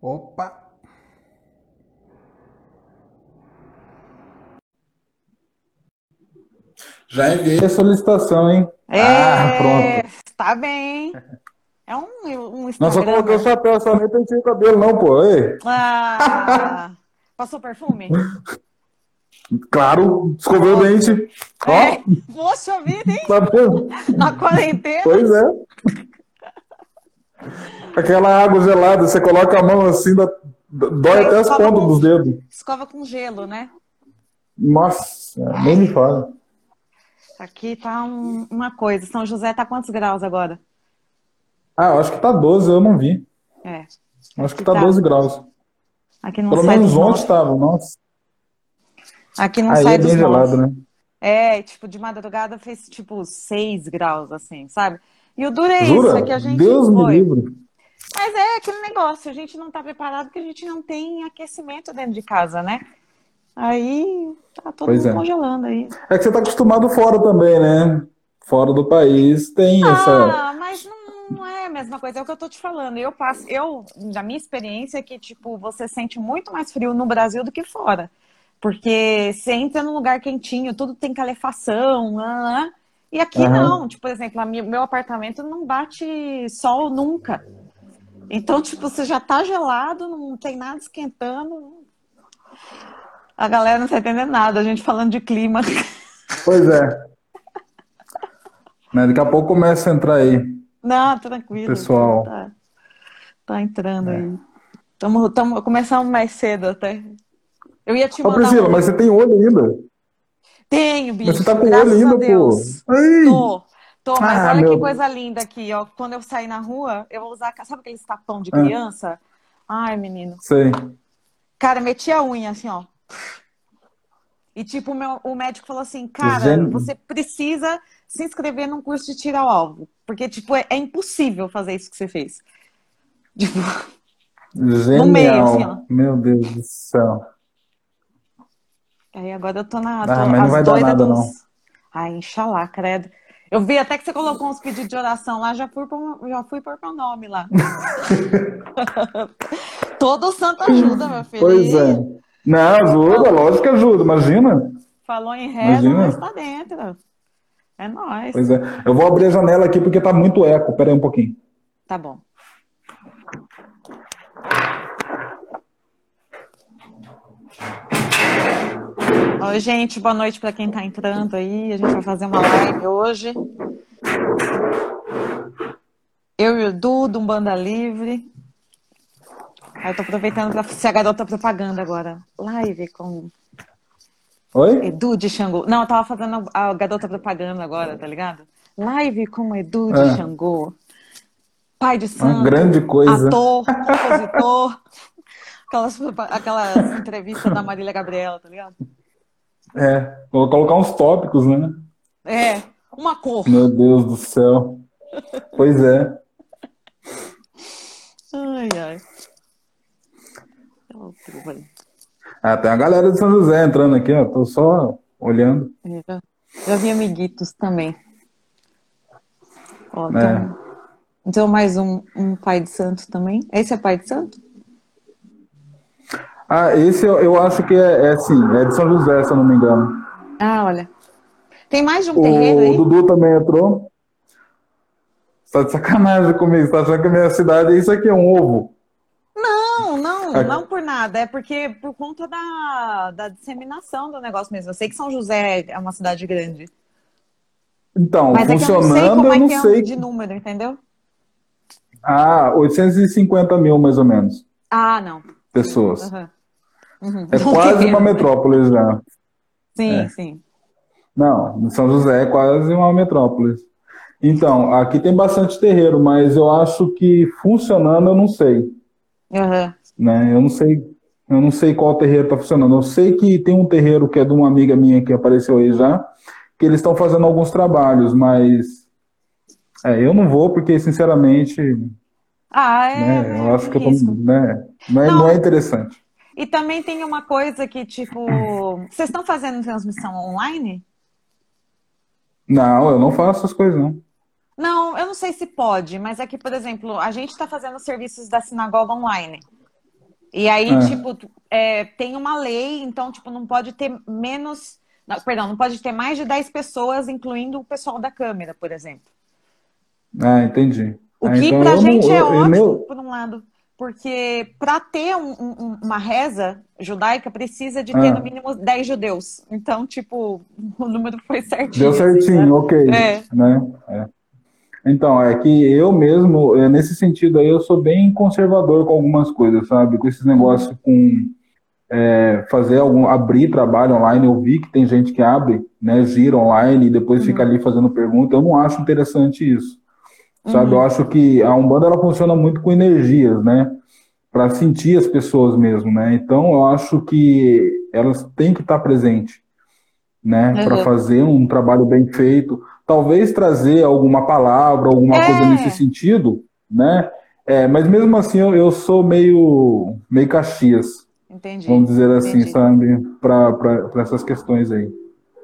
Opa! Já enviei a solicitação, hein? É, Ah, pronto. Tá bem. É um, um Não, só Instagram. coloquei o chapéu, só nem pentei o cabelo, não, pô. Ei, Ah, passou perfume? claro, escovei o dente. Ó, É. Poxa vida, hein? tá? Na quarentena. Pois é. Aquela água gelada, você coloca a mão assim, dá- dói até as pontas com- dos dedos. Escova com gelo, né? Nossa, nem me fala. Aqui tá um- uma coisa. São José tá quantos graus agora? Ah, eu acho que tá 12, eu não vi. É. Eu Acho que tá Tá. 12 graus. Aqui não Pelo sai menos ontem estava, nossa. Aqui não Aí sai é bem gelado, né? É, tipo, de madrugada fez tipo 6 graus, assim, sabe? E o duro é Jura? isso, é que a gente Deus me foi. livre. Mas é aquele negócio, a gente não tá preparado porque a gente não tem aquecimento dentro de casa, né? Aí tá todo Pois mundo é. congelando aí. É que você tá acostumado fora também, né? Fora do país tem essa. Ah, mas não, não é a mesma coisa, é o que eu tô te falando. Eu passo, eu, da minha experiência, é que, tipo, você sente muito mais frio no Brasil do que fora. Porque você entra num lugar quentinho, tudo tem calefação, ah, ah, e aqui Aham. não. Tipo, por exemplo, a mi- meu apartamento não bate sol nunca. Então, tipo, você já tá gelado, não tem nada esquentando. A galera não tá entendendo nada, a gente falando de clima. Pois é. Né, Daqui a pouco começa a entrar aí. Não, tranquilo. Pessoal. Tá, tá entrando aí. Tamo, tamo, começamos mais cedo até. Eu ia te Ô, mandar Priscila, um... mas você tem olho ainda? Tenho, bicho. Mas você tá com graças olho a ainda, pô. Deus. Ai! Tô, tô, mas Ah, olha meu que coisa linda aqui, ó. Quando eu sair na rua, eu vou usar, sabe aquele tapão de Ah. criança? Ai, menino. Sei. Cara, meti a unha assim, ó. E tipo, o, meu, o médico falou assim, cara, Gênio. você precisa se inscrever num curso de tiro ao alvo. Porque, tipo, é, é impossível fazer isso que você fez. Tipo, Genial. meio, assim, ó. Meu Deus do céu. Aí agora eu tô na. Ah, tô mas não vai dar nada, dos- não. Ai, inxalá, credo. Eu vi até que você colocou uns pedidos de oração lá, já fui por, já fui por meu nome lá. Todo santo ajuda, meu filho. Pois é. Não, ajuda, lógico que ajuda, imagina. Falou em reza, Imagina. mas tá dentro. É nóis. Pois é. Eu vou abrir a janela aqui porque tá muito eco. Pera aí um pouquinho. Tá bom. Oi, gente, boa noite para quem tá entrando aí. A gente vai fazer uma live hoje. Eu e o Du, do Banda Livre. Aí eu tô aproveitando para ser a garota propaganda agora. Live com Oi? Edu de Xangô. Não, eu tava fazendo a garota propaganda agora, tá ligado? Live com Edu de Ah. Xangô. Pai de Uma santo, grande coisa. ator, compositor. Aquelas, aquelas entrevistas da Marília Gabriela, tá ligado? É. Vou colocar uns tópicos, né? É, uma cor. Meu Deus do céu. Pois é. Ai, ai. Aí. Ah, tem a galera de São José entrando aqui, ó. Tô só olhando. É, Já, já vi amiguitos também. Ó, É. então, então mais um, um pai de santo também. Esse é pai de santo? Ah, esse eu, eu acho que é, é sim, é de São José, se eu não me engano. Ah, olha. Tem mais de um terreiro O aí? Dudu também entrou. Tá de sacanagem comigo. Você tá achando que a minha cidade é isso aqui, é um ovo. Não, não, Aqui. não por nada. É porque por conta da, da disseminação do negócio mesmo. Eu sei que São José é uma cidade grande. Então, Mas é que eu não sei funcionando, como eu é não que é sei. de número, entendeu? Ah, 850 mil, mais ou menos, Ah, não. pessoas. Aham. Uhum. É quase uma metrópole já. Sim, É. sim. Não, São José é quase uma metrópole. Então, aqui tem bastante terreiro, mas eu acho que funcionando eu não sei, Aham. né? Eu não sei, eu não sei qual terreiro está funcionando. Eu sei que tem um terreiro que é de uma amiga minha que apareceu aí já, que eles estão fazendo alguns trabalhos, mas é, eu não vou porque, sinceramente, Ah, é. né, eu acho que eu tô, né, não, é, não é interessante. E também tem uma coisa que, tipo, vocês estão fazendo transmissão online? Não, eu não faço essas coisas, não. Não, eu não sei se pode, mas é que, por exemplo, a gente está fazendo serviços da sinagoga online. E aí, é. tipo, é, tem uma lei, então, tipo, não pode ter menos. Não, perdão, não pode ter mais de 10 pessoas, incluindo o pessoal da câmera, por exemplo. Ah, entendi. O ah, que então pra gente não, é ótimo, meu... por um lado. Porque para ter um, um, uma reza judaica, precisa de ter ah. no mínimo 10 judeus. Então, tipo, o número foi certinho. Deu certinho, assim, né? ok. É. Né? É. Então, é que eu mesmo, é, nesse sentido aí, eu sou bem conservador com algumas coisas, sabe? Com esses negócios com é, fazer algum, abrir trabalho online, eu vi que tem gente que abre, né, gira online e depois uhum. fica ali fazendo pergunta, eu não acho interessante isso. Sabe, uhum. eu acho que a Umbanda ela funciona muito com energias, né? Para sentir as pessoas mesmo, né? Então eu acho que elas têm que estar presentes, né? Uhum. Para fazer um trabalho bem feito. Talvez trazer alguma palavra, alguma é. coisa nesse sentido, né? É, mas mesmo assim eu, eu sou meio, meio caxias. Entendi. Vamos dizer assim, Entendi. sabe? Para essas questões aí.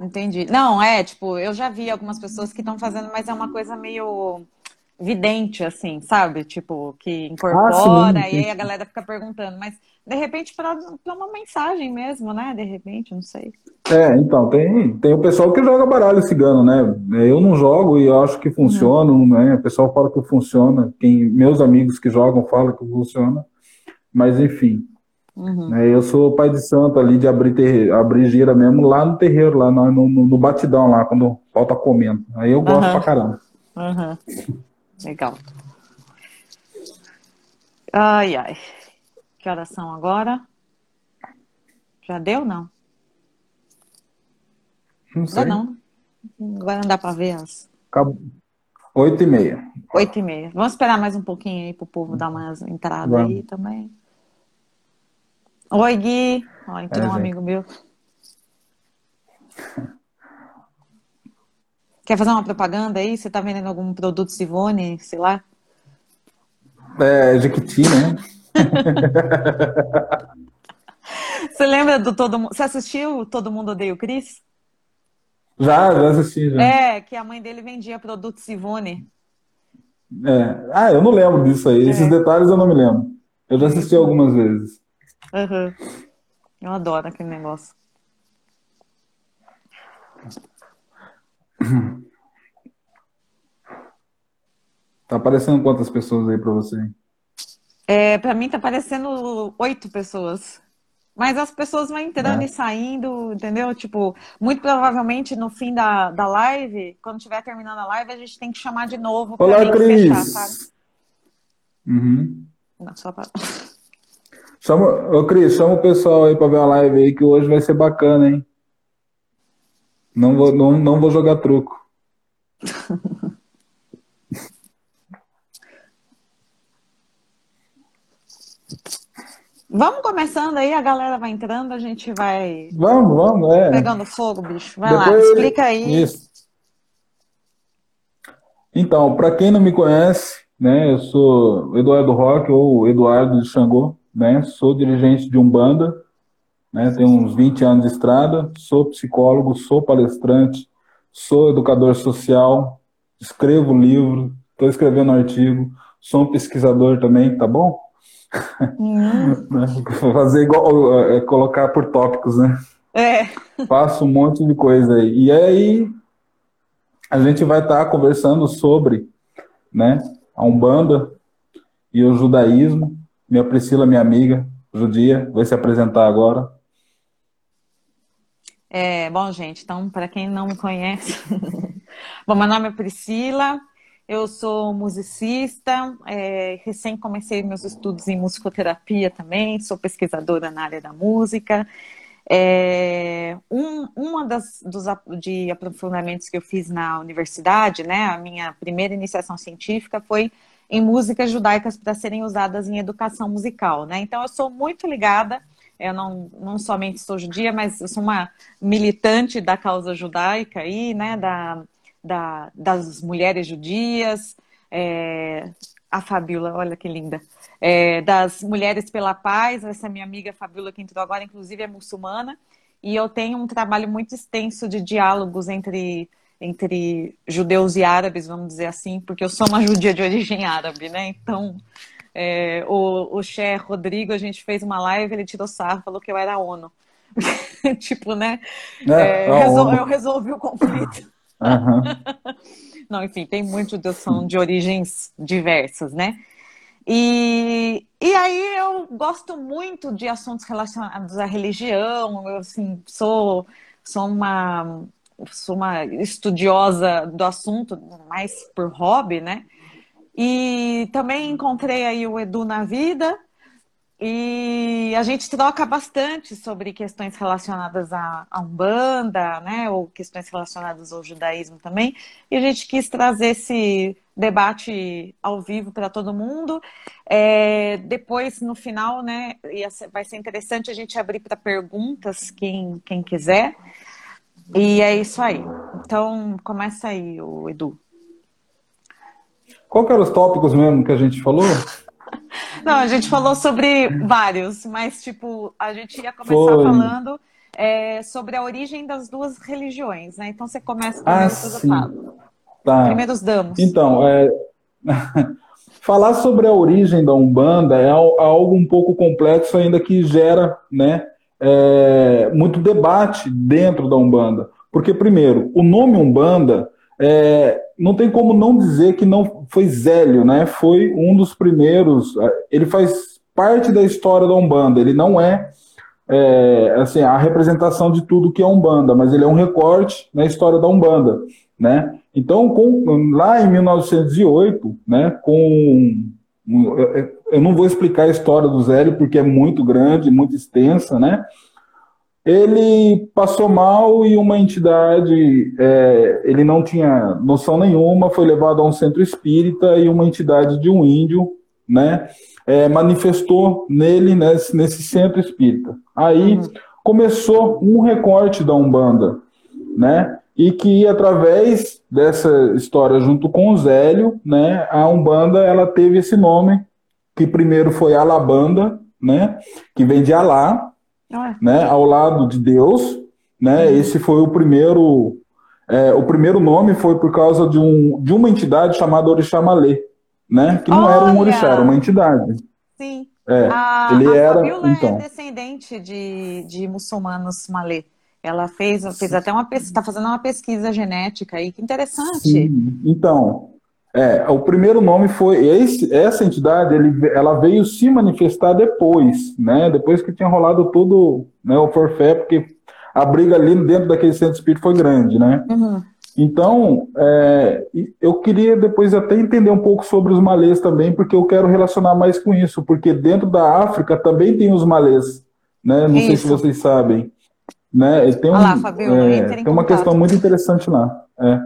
Entendi. Não, é, tipo, eu já vi algumas pessoas que estão fazendo, mas é uma coisa meio vidente, assim, sabe? Tipo, que incorpora, ah, sim, e aí a galera fica perguntando, mas de repente para uma mensagem mesmo, né? De repente, não sei. É, então, tem, tem o pessoal que joga baralho cigano, né? Eu não jogo e eu acho que funciona, uhum. né? O pessoal fala que funciona, quem, meus amigos que jogam falam que funciona, mas enfim. Uhum. É, eu sou pai de santo ali de abrir, ter, abrir gira mesmo lá no terreiro, lá no, no, no batidão, lá, quando o pau tá comendo. Aí eu gosto uhum. pra caramba. Uhum. Legal. Ai, ai. Que horas são agora? Já deu, não? Não sei. Agora não. Agora não dá para ver as. Oito e meia. Oito e meia. Vamos esperar mais um pouquinho aí para o povo dar uma entrada Vamos. aí também. Oi, Gui. Ó, entrou é, um gente. amigo meu. Quer fazer uma propaganda aí? Você está vendendo algum produto Sivone, sei lá? É, Jequiti, né? Você lembra do Todo Mundo? Você assistiu Todo Mundo Odeia o Cris? Já, já assisti. Já. É, que a mãe dele vendia produto Sivone. É. Ah, eu não lembro disso aí. É. Esses detalhes eu não me lembro. Eu já assisti algumas vezes. Uhum. Eu adoro aquele negócio. Tá aparecendo quantas pessoas aí para você? É, para mim tá aparecendo oito pessoas. Mas as pessoas vão entrando é. e saindo, entendeu? Tipo, muito provavelmente no fim da, da live, quando estiver terminando a live, a gente tem que chamar de novo para Cris. fechar, sabe? Uhum. Não, só pra... Chama, ô Cris, chama o pessoal aí para ver a live aí, que hoje vai ser bacana, hein? Não vou, não, não vou jogar truco. Vamos começando aí, a galera vai entrando, a gente vai. Vamos, vamos, é. Pegando fogo, bicho. Vai Depois... lá, explica aí. Isso. Então, para quem não me conhece, né, eu sou Eduardo Roque ou Eduardo de Xangô, né? Sou dirigente de Umbanda, né? Tenho uns 20 anos de estrada, sou psicólogo, sou palestrante, sou educador social, escrevo livro, estou escrevendo artigo, sou um pesquisador também, tá bom? Hum. Fazer igual, é, colocar por tópicos, né? É. Faço um monte de coisa aí. E aí a gente vai estar tá conversando sobre, né, a Umbanda e o judaísmo. Minha Priscila, minha amiga judia, vai se apresentar agora. É, bom, gente, então, para quem não me conhece, bom, meu nome é Priscila, eu sou musicista, é, recém comecei meus estudos em musicoterapia também, sou pesquisadora na área da música. É, um uma das dos de aprofundamentos que eu fiz na universidade, né, a minha primeira iniciação científica foi em músicas judaicas para serem usadas em educação musical, né? Então eu sou muito ligada eu não, não somente sou judia, mas eu sou uma militante da causa judaica aí, né, da, da, das mulheres judias, é, a Fabiola, olha que linda, é, das Mulheres pela Paz, essa minha amiga Fabiola que entrou agora, inclusive é muçulmana, e eu tenho um trabalho muito extenso de diálogos entre, entre judeus e árabes, vamos dizer assim, porque eu sou uma judia de origem árabe, né, então É, o, o Cher Rodrigo, a gente fez uma live, ele tirou sarro, falou que eu era a ONU. tipo, né? É, é, resol, eu resolvi o conflito. Uhum. Não, enfim, tem muitos de, são de origens diversas, né? E, e aí eu gosto muito de assuntos relacionados à religião, eu assim, sou, sou uma sou uma estudiosa do assunto, mais por hobby, né? E também encontrei aí o Edu na vida, e a gente troca bastante sobre questões relacionadas à, à Umbanda, né, ou questões relacionadas ao judaísmo também. E a gente quis trazer esse debate ao vivo para todo mundo. É, depois, no final, né, vai ser interessante a gente abrir para perguntas, quem, quem quiser. E é isso aí. Então, começa aí, o Edu. Qual que eram os tópicos mesmo que a gente falou? Não, a gente falou sobre vários, mas tipo, a gente ia começar Foi. falando é, sobre a origem das duas religiões, né? Então você começa primeiro, ah, sim. Tá. Primeiros damos. Então, é... falar sobre a origem da Umbanda é algo um pouco complexo ainda que gera, né, é... muito debate dentro da Umbanda. Porque, primeiro, o nome Umbanda é, não tem como não dizer que não foi Zélio, né? Foi um dos primeiros. É, ele faz parte da história da Umbanda. Ele não é, é assim a representação de tudo que é Umbanda, mas ele é um recorte na história da Umbanda, né? Então, com, lá em 1908, né, com eu não vou explicar a história do Zélio porque é muito grande, muito extensa, né? Ele passou mal e uma entidade, é, ele não tinha noção nenhuma, foi levado a um centro espírita e uma entidade de um índio, né, é, manifestou nele nesse, nesse, centro espírita. Aí uhum. começou um recorte da Umbanda, né, e que através dessa história junto com o Zélio, né, a Umbanda ela teve esse nome que primeiro foi Alabanda, né, que vem de Alá, né, ao lado de Deus, né? Uhum. Esse foi o primeiro, é, o primeiro nome foi por causa de, um, de uma entidade chamada Orixamalê, né? Que não Olha. era um orixá, era uma entidade. Sim. É, a, ele a era, é então. é descendente de, de muçulmanos malê. Ela fez, fez até uma pesquisa, está fazendo uma pesquisa genética aí, que interessante. Sim. Então, é, o primeiro nome foi esse, essa entidade, ele, ela veio se manifestar depois, né? Depois que tinha rolado tudo, né, o forfé, porque a briga ali dentro daquele centro espírita foi grande, né? Uhum. Então, é, eu queria depois até entender um pouco sobre os malês também, porque eu quero relacionar mais com isso, porque dentro da África também tem os malês, né? Não isso. sei se vocês sabem, né? Tem, um, Olá, Fabio, é, tem uma questão muito interessante lá. É.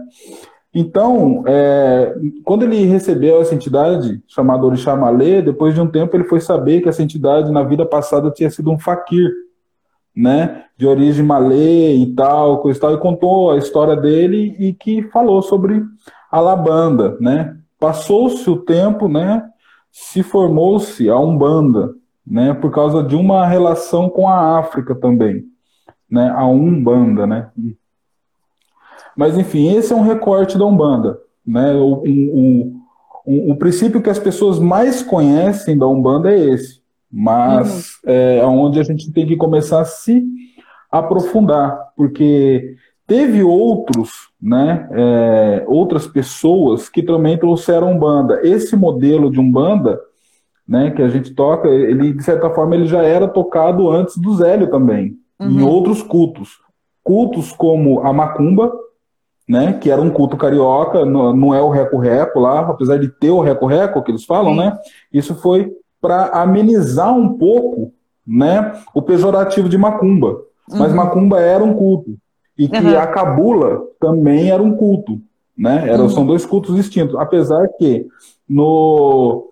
Então, é, quando ele recebeu essa entidade chamada Orixá Malê, depois de um tempo ele foi saber que essa entidade na vida passada tinha sido um faquir, né, de origem malê e tal, e tal, e contou a história dele e que falou sobre a Labanda, né. Passou-se o tempo, né, se formou-se a Umbanda, né, por causa de uma relação com a África também, né, a Umbanda, né. Mas, enfim, esse é um recorte da Umbanda. Né? O, um, um, o princípio que as pessoas mais conhecem da Umbanda é esse. Mas uhum. é onde a gente tem que começar a se aprofundar, porque teve outros, né, é, outras pessoas que também trouxeram Umbanda. Esse modelo de Umbanda, né, que a gente toca, ele de certa forma ele já era tocado antes do Zélio também, uhum. em outros cultos. Cultos como a Macumba, né? Que era um culto carioca, não, é o reco-reco lá, apesar de ter o reco-reco que eles falam, Sim. né? Isso foi para amenizar um pouco, né? O pejorativo de macumba. Mas uhum. macumba era um culto e que uhum. a cabula também era um culto, né? Era, uhum. São dois cultos distintos, apesar que no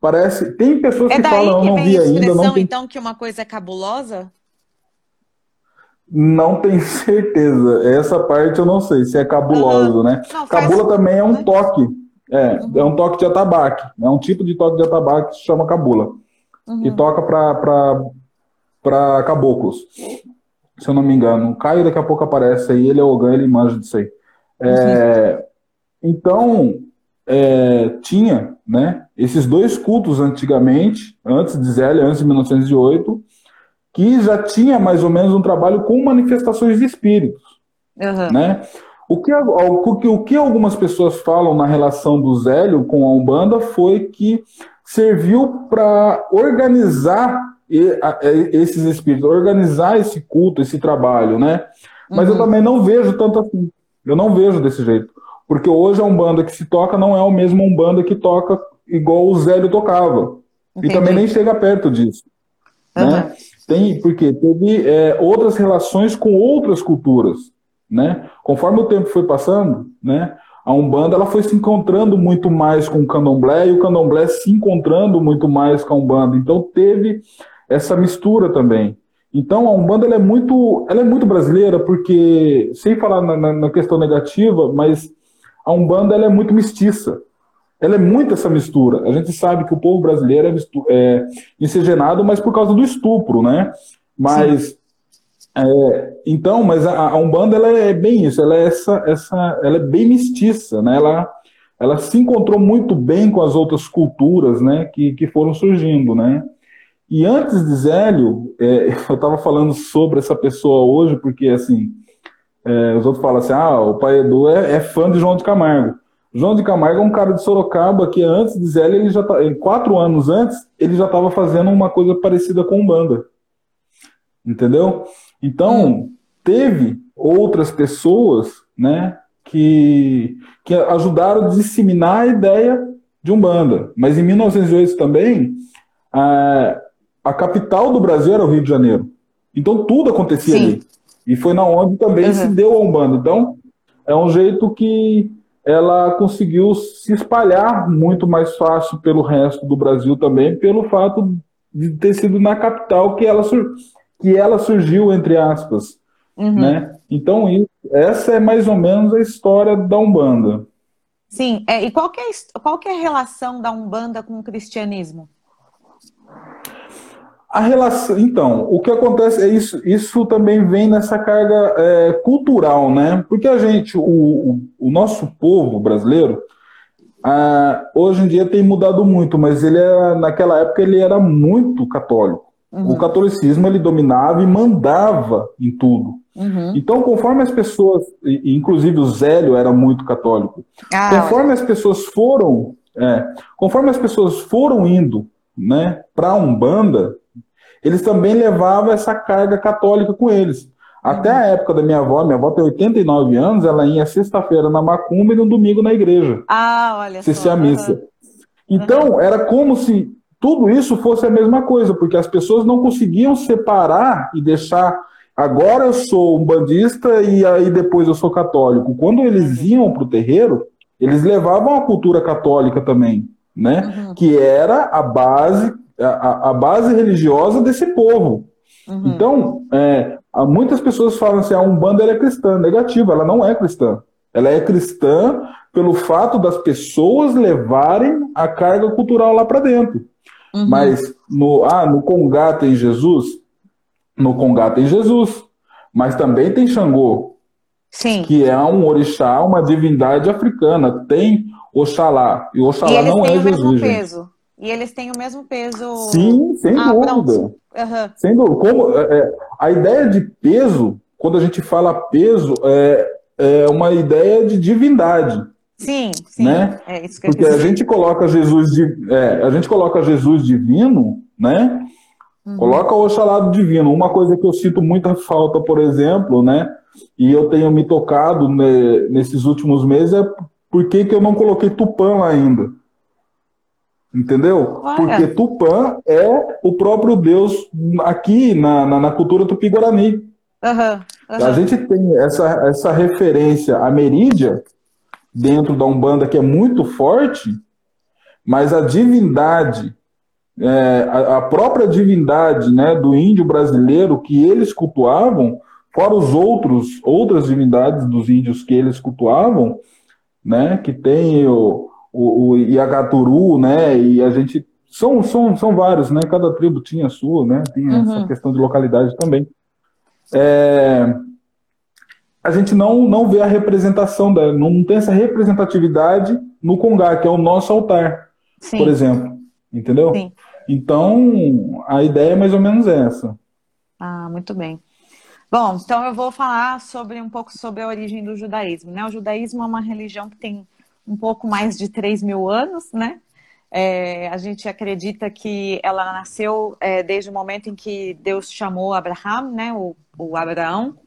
parece tem pessoas é que falam, eu não vi ainda, não tem... então que uma coisa é cabulosa. Não tenho certeza. Essa parte eu não sei se é cabuloso, uhum. né? Não, Cabula também é um né? toque. É, uhum. é um toque de atabaque. É um tipo de toque de atabaque que se chama cabula. Uhum. Que toca para caboclos. Se eu não me engano. O Caio daqui a pouco aparece aí, ele é Ogan, ele manja disso aí. É, uhum. então, é, tinha né, esses dois cultos antigamente, antes de Zélia, antes de 1908, que já tinha mais ou menos um trabalho com manifestações de espíritos. Uhum. Né? O, que, o, que, algumas pessoas falam na relação do Zélio com a Umbanda foi que serviu para organizar esses espíritos, organizar esse culto, esse trabalho, né? Mas uhum. eu também não vejo tanto assim. Eu não vejo desse jeito. Porque hoje a Umbanda que se toca não é o mesmo Umbanda que toca igual o Zélio tocava. Entendi. E também nem chega perto disso. Uhum. Né? Tem, porque teve é, outras relações com outras culturas. Né? Conforme o tempo foi passando, né, a Umbanda ela foi se encontrando muito mais com o Candomblé e o Candomblé se encontrando muito mais com a Umbanda. Então teve essa mistura também. Então a Umbanda ela é muito, ela é muito brasileira porque, sem falar na, na questão negativa, mas a Umbanda ela é muito mestiça. Ela é muito essa mistura. A gente sabe que o povo brasileiro é, é miscigenado, mas por causa do estupro, né? Mas é, então, mas a, a, Umbanda ela é bem isso. Ela é essa, essa, ela é bem mestiça, né? Ela, ela se encontrou muito bem com as outras culturas, né? Que, que foram surgindo, né? E antes de Zélio, é, eu estava falando sobre essa pessoa hoje, porque assim, é, os outros falam assim: ah, o pai Edu é, é, fã de João de Camargo. João de Camargo é um cara de Sorocaba que antes de Zélio, ele já tá, quatro anos antes, ele já estava fazendo uma coisa parecida com Umbanda. Entendeu? Então, teve outras pessoas né, que, que ajudaram a disseminar a ideia de Umbanda. Mas em 1908 também, a, a capital do Brasil era o Rio de Janeiro. Então tudo acontecia Sim. ali. E foi na onde também uhum. se deu a Umbanda. Então, é um jeito que ela conseguiu se espalhar muito mais fácil pelo resto do Brasil também, pelo fato de ter sido na capital que ela, que ela surgiu, entre aspas. Uhum. Né? Então, isso, essa é mais ou menos a história da Umbanda. Sim, é, e qual, que é, qual é a relação da Umbanda com o cristianismo? A relação, então, o que acontece é isso, isso também vem nessa carga é, cultural, né? Porque a gente, o, o, o nosso povo brasileiro, ah, hoje em dia tem mudado muito, mas ele era, naquela época ele era muito católico. Uhum. O catolicismo ele dominava e mandava em tudo. Uhum. Então, conforme as pessoas, inclusive o Zélio era muito católico, ah, conforme olha. as pessoas foram, é, conforme as pessoas foram indo, né, para a umbanda, eles também levavam essa carga católica com eles. Até a época da minha avó, minha avó tem 89 anos, ela ia sexta-feira na macumba e no domingo na igreja. Ah, olha assistir só. a missa. Então, era como se tudo isso fosse a mesma coisa, porque as pessoas não conseguiam separar e deixar agora eu sou um bandista e aí depois eu sou católico. Quando eles uhum. iam para o terreiro, eles levavam a cultura católica também, né? Uhum. Que era a base a, a base religiosa desse povo. Uhum. Então, é, muitas pessoas falam assim: a Umbanda é cristã. Negativa, ela não é cristã. Ela é cristã pelo fato das pessoas levarem a carga cultural lá para dentro. Uhum. Mas no, ah, no Congá tem Jesus? No Congá tem Jesus. Mas também tem Xangô, Sim. que é um orixá, uma divindade africana. Tem Oxalá. E Oxalá e não é Jesus. Peso. E eles têm o mesmo peso. Sim, sem ah, dúvida. Uhum. Sem dúvida. Como, é, é, a ideia de peso, quando a gente fala peso, é, é uma ideia de divindade. Sim, sim. Né? É isso que Porque a gente coloca Jesus de, é, a gente coloca Jesus divino, né? Uhum. Coloca o Oxalá divino. Uma coisa que eu sinto muita falta, por exemplo, né? E eu tenho me tocado né, nesses últimos meses é por que, que eu não coloquei Tupã lá ainda. Entendeu? Olha. Porque Tupã é o próprio Deus aqui na, na, na cultura tupi-guarani. Uhum, uhum. A gente tem essa, essa referência à Merídia dentro da Umbanda que é muito forte, mas a divindade, é, a, a, própria divindade né, do índio brasileiro que eles cultuavam, fora os outros, outras divindades dos índios que eles cultuavam, né, que tem o, o, o Iagaturu, né? E a gente. São, são, são vários, né? Cada tribo tinha a sua, né? Tinha uhum. essa questão de localidade também. É, a gente não, não vê a representação, da, não tem essa representatividade no Congá, que é o nosso altar, Sim. por exemplo. Entendeu? Sim. Então, a ideia é mais ou menos essa. Ah, muito bem. Bom, então eu vou falar sobre um pouco sobre a origem do judaísmo. Né? O judaísmo é uma religião que tem um pouco mais de 3 mil anos, né? É, a gente acredita que ela nasceu é, desde o momento em que Deus chamou Abraham, né, o, o Abraão.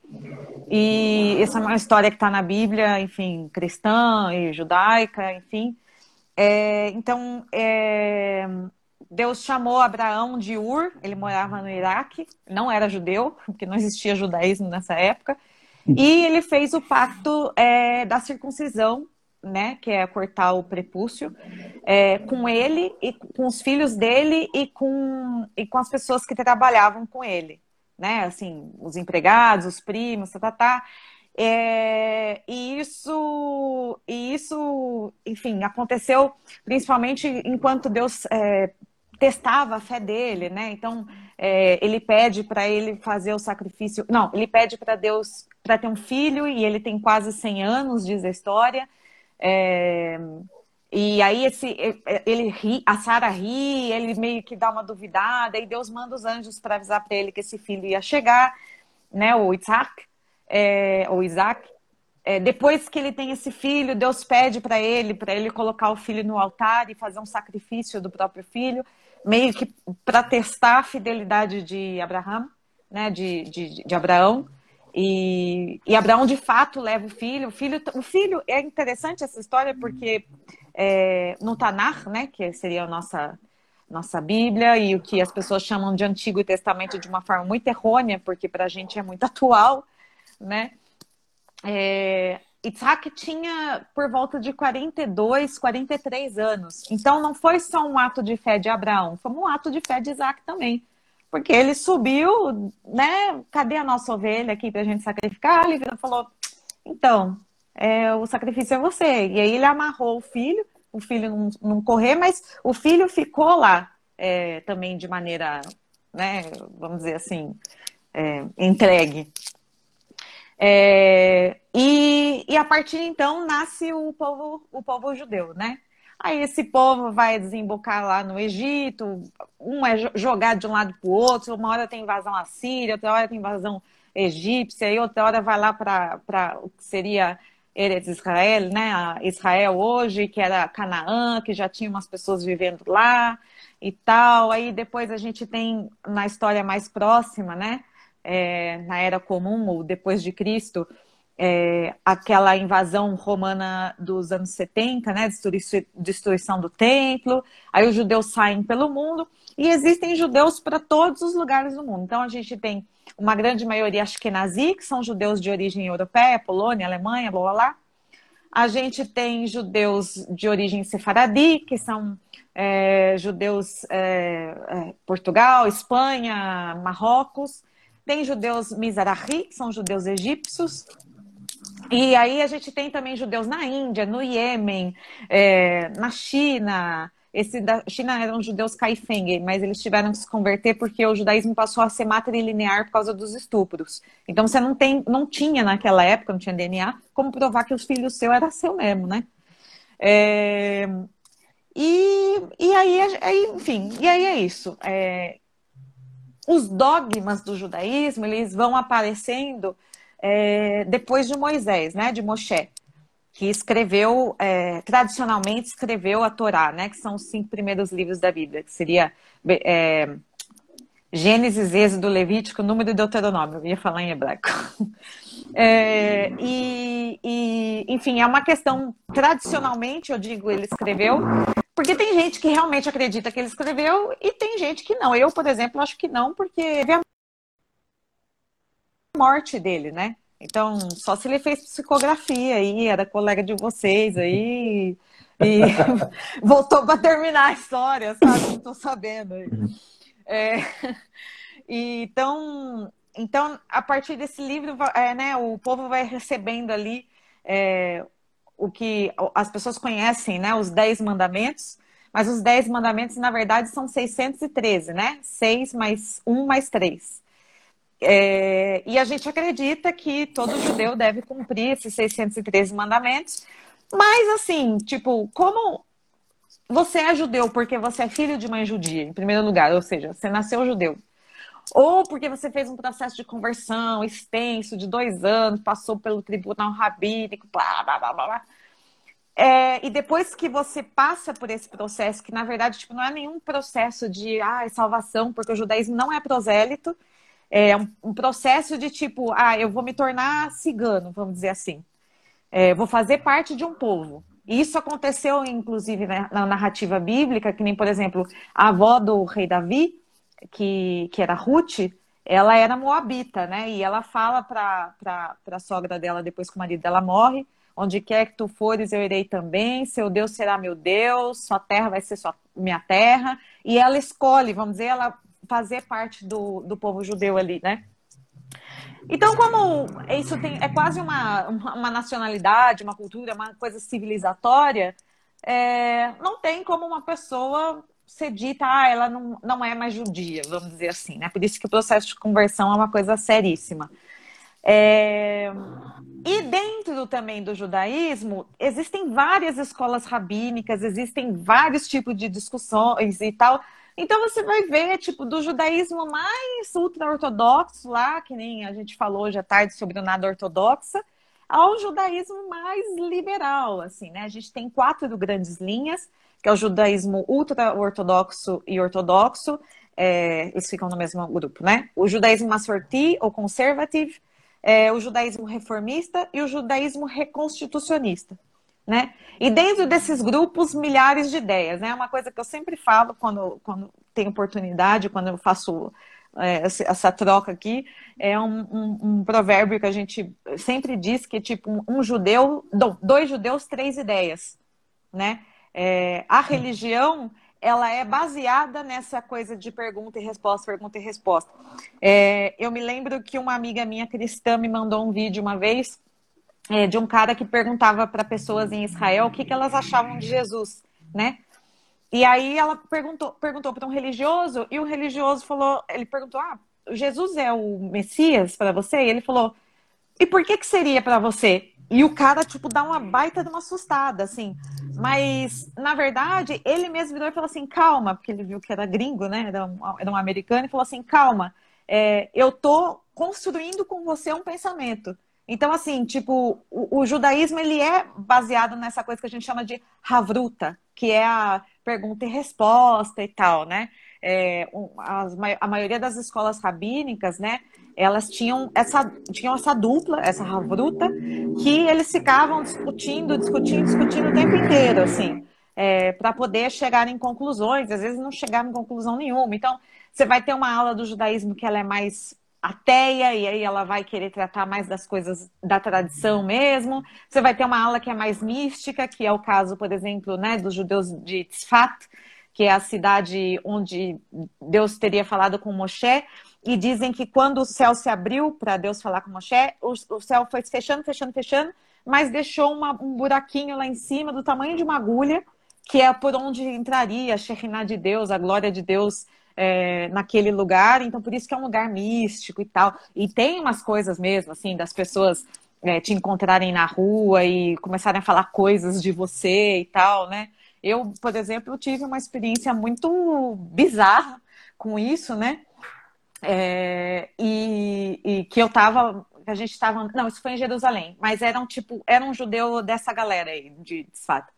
E essa é uma história que está na Bíblia, enfim, cristã e judaica, enfim. É, então, é, Deus chamou Abraão de Ur, ele morava no Iraque, não era judeu, porque não existia judaísmo nessa época, e ele fez o pacto é, da circuncisão né, que é cortar o prepúcio, é, com ele e com os filhos dele e com, e com as pessoas que trabalhavam com ele, né, assim, os empregados, os primos, tá, tá, tá. É, e isso, e isso, enfim, aconteceu principalmente enquanto Deus é, testava a fé dele, né? Então é, ele pede para ele fazer o sacrifício. Não, ele pede para Deus para ter um filho e ele tem quase 100 anos, diz a história. É, e aí esse, ele ri, a Sara ri, ele meio que dá uma duvidada, e Deus manda os anjos para avisar para ele que esse filho ia chegar, né, o Isaac, é, ou Isaac. É, depois que ele tem esse filho, Deus pede para ele, para ele colocar o filho no altar e fazer um sacrifício do próprio filho, meio que para testar a fidelidade de Abraão, né, de, de, de Abraão. E, e Abraão de fato leva o filho. O filho, o filho é interessante essa história porque é, no Tanar, né, que seria a nossa nossa Bíblia e o que as pessoas chamam de Antigo Testamento de uma forma muito errônea, porque para a gente é muito atual, né? É, Isaac tinha por volta de 42, 43 anos. Então não foi só um ato de fé de Abraão, foi um ato de fé de Isaac também. Porque ele subiu, né? Cadê a nossa ovelha aqui para a gente sacrificar? Ele falou: então, é, o sacrifício é você. E aí ele amarrou o filho, o filho não, não correr, mas o filho ficou lá é, também de maneira, né? Vamos dizer assim, é, entregue. É, e, e a partir então nasce o povo, o povo judeu, né? Aí esse povo vai desembocar lá no Egito, um é jogado de um lado para o outro, uma hora tem invasão assíria, outra hora tem invasão egípcia, e outra hora vai lá para o que seria Eretz Israel, né? Israel hoje, que era Canaã, que já tinha umas pessoas vivendo lá e tal. Aí depois a gente tem na história mais próxima, né? É, na Era Comum, ou depois de Cristo, é, aquela invasão romana dos anos 70, né, destruição do templo, aí os judeus saem pelo mundo, e existem judeus para todos os lugares do mundo. Então a gente tem uma grande maioria ashkenazi, que são judeus de origem europeia, Polônia, Alemanha, blá blá blá. A gente tem judeus de origem sefaradi, que são é, judeus é, é, Portugal, Espanha, Marrocos. Tem judeus Mizrahi, que são judeus egípcios, e aí a gente tem também judeus na Índia, no Iêmen, é, na China. Esse da China eram judeus Kaifeng, mas eles tiveram que se converter porque o judaísmo passou a ser matrilinear por causa dos estupros. Então você não tem, não tinha naquela época, não tinha DNA, como provar que os filhos seu era seu mesmo, né? É, e, e aí, aí, enfim, e aí é isso. É, os dogmas do judaísmo, eles vão aparecendo é, depois de Moisés, né, de Moshe, que escreveu, é, tradicionalmente escreveu a Torá, né, que são os cinco primeiros livros da Bíblia, que seria é, Gênesis, Êxodo, Levítico, Número e Deuteronômio, eu ia falar em hebraico. É, e, e, enfim, é uma questão, tradicionalmente, eu digo, ele escreveu, porque tem gente que realmente acredita que ele escreveu e tem gente que não. Eu, por exemplo, acho que não, porque morte dele, né? Então, só se ele fez psicografia aí, era colega de vocês aí, e voltou para terminar a história, sabe? Não estou sabendo. É, e, então, então, a partir desse livro, é, né, o povo vai recebendo ali é, o que as pessoas conhecem, né, os Dez Mandamentos, mas os Dez Mandamentos, na verdade, são 613, né? Seis mais um mais três. É, e a gente acredita que todo judeu deve cumprir esses 613 mandamentos. Mas assim, tipo, como você é judeu porque você é filho de mãe judia, em primeiro lugar, ou seja, você nasceu judeu. Ou porque você fez um processo de conversão extenso de dois anos, passou pelo tribunal rabínico, blá, blá, blá, blá. É, e depois que você passa por esse processo, que na verdade tipo, não é nenhum processo de ah, salvação, porque o judaísmo não é prosélito, é um, um, processo de tipo, ah, eu vou me tornar cigano, vamos dizer assim. É, vou fazer parte de um povo. Isso aconteceu, inclusive, né, na narrativa bíblica, que nem, por exemplo, a avó do rei Davi, que, que era Ruth, ela era moabita, né? E ela fala para a sogra dela, depois que o marido dela morre, onde quer que tu fores, eu irei também, seu Deus será meu Deus, sua terra vai ser sua, minha terra. E ela escolhe, vamos dizer, ela fazer parte do, do povo judeu ali, né? Então, como isso tem, é quase uma, uma nacionalidade, uma cultura, uma coisa civilizatória, é, não tem como uma pessoa ser dita, ah, ela não, não é mais judia, vamos dizer assim, né? Por isso que o processo de conversão é uma coisa seríssima. É... E dentro também do judaísmo, existem várias escolas rabínicas, existem vários tipos de discussões e tal. Então você vai ver, tipo, do judaísmo mais ultra-ortodoxo lá, que nem a gente falou hoje à tarde sobre o nada ortodoxa, ao judaísmo mais liberal, assim, né? A gente tem quatro grandes linhas, que é o judaísmo ultra-ortodoxo e ortodoxo, é, eles ficam no mesmo grupo, né? O judaísmo massorti ou conservative, é, o judaísmo reformista e o judaísmo reconstitucionista né? E dentro desses grupos, milhares de ideias, né? É uma coisa que eu sempre falo quando, quando tenho oportunidade, quando eu faço é, essa troca aqui, é um, um, um, provérbio que a gente sempre diz que, tipo, um, um judeu, dois judeus, três ideias, né? É, a religião, ela é baseada nessa coisa de pergunta e resposta, pergunta e resposta. É, eu me lembro que uma amiga minha cristã me mandou um vídeo uma vez é, de um cara que perguntava para pessoas em Israel o que, que elas achavam de Jesus, né? E aí ela perguntou perguntou para um religioso e o religioso falou, ele perguntou, ah, Jesus é o Messias para você? E ele falou, e por que que seria para você? E o cara, tipo, dá uma baita de uma assustada, assim. Mas, na verdade, ele mesmo virou e falou assim, calma, porque ele viu que era gringo, né? Era um, era um americano, e falou assim, calma, é, eu tô construindo com você um pensamento. Então, assim, tipo, o, o, judaísmo ele é baseado nessa coisa que a gente chama de havruta, que é a pergunta e resposta e tal, né? É, as, a maioria das escolas rabínicas, né? Elas tinham essa, tinham essa dupla, essa havruta, que eles ficavam discutindo, discutindo, discutindo o tempo inteiro, assim, é, para poder chegar em conclusões. Às vezes não chegavam em conclusão nenhuma. Então, você vai ter uma aula do judaísmo que ela é mais ateia, e aí ela vai querer tratar mais das coisas da tradição mesmo. Você vai ter uma aula que é mais mística, que é o caso, por exemplo, né, dos judeus de Tzfat, que é a cidade onde Deus teria falado com Moshe, e dizem que quando o céu se abriu para Deus falar com Moshe, o, o, céu foi fechando, fechando, fechando, mas deixou uma, um buraquinho lá em cima do tamanho de uma agulha, que é por onde entraria a Shekhinah de Deus, a glória de Deus é, naquele lugar, então por isso que é um lugar místico e tal. E tem umas coisas mesmo, assim, das pessoas é, te encontrarem na rua e começarem a falar coisas de você e tal, né? Eu, por exemplo, tive uma experiência muito bizarra com isso, né? É, e, e, que eu tava, a gente tava, não, isso foi em Jerusalém, mas era um tipo, era um judeu dessa galera aí, de, de fato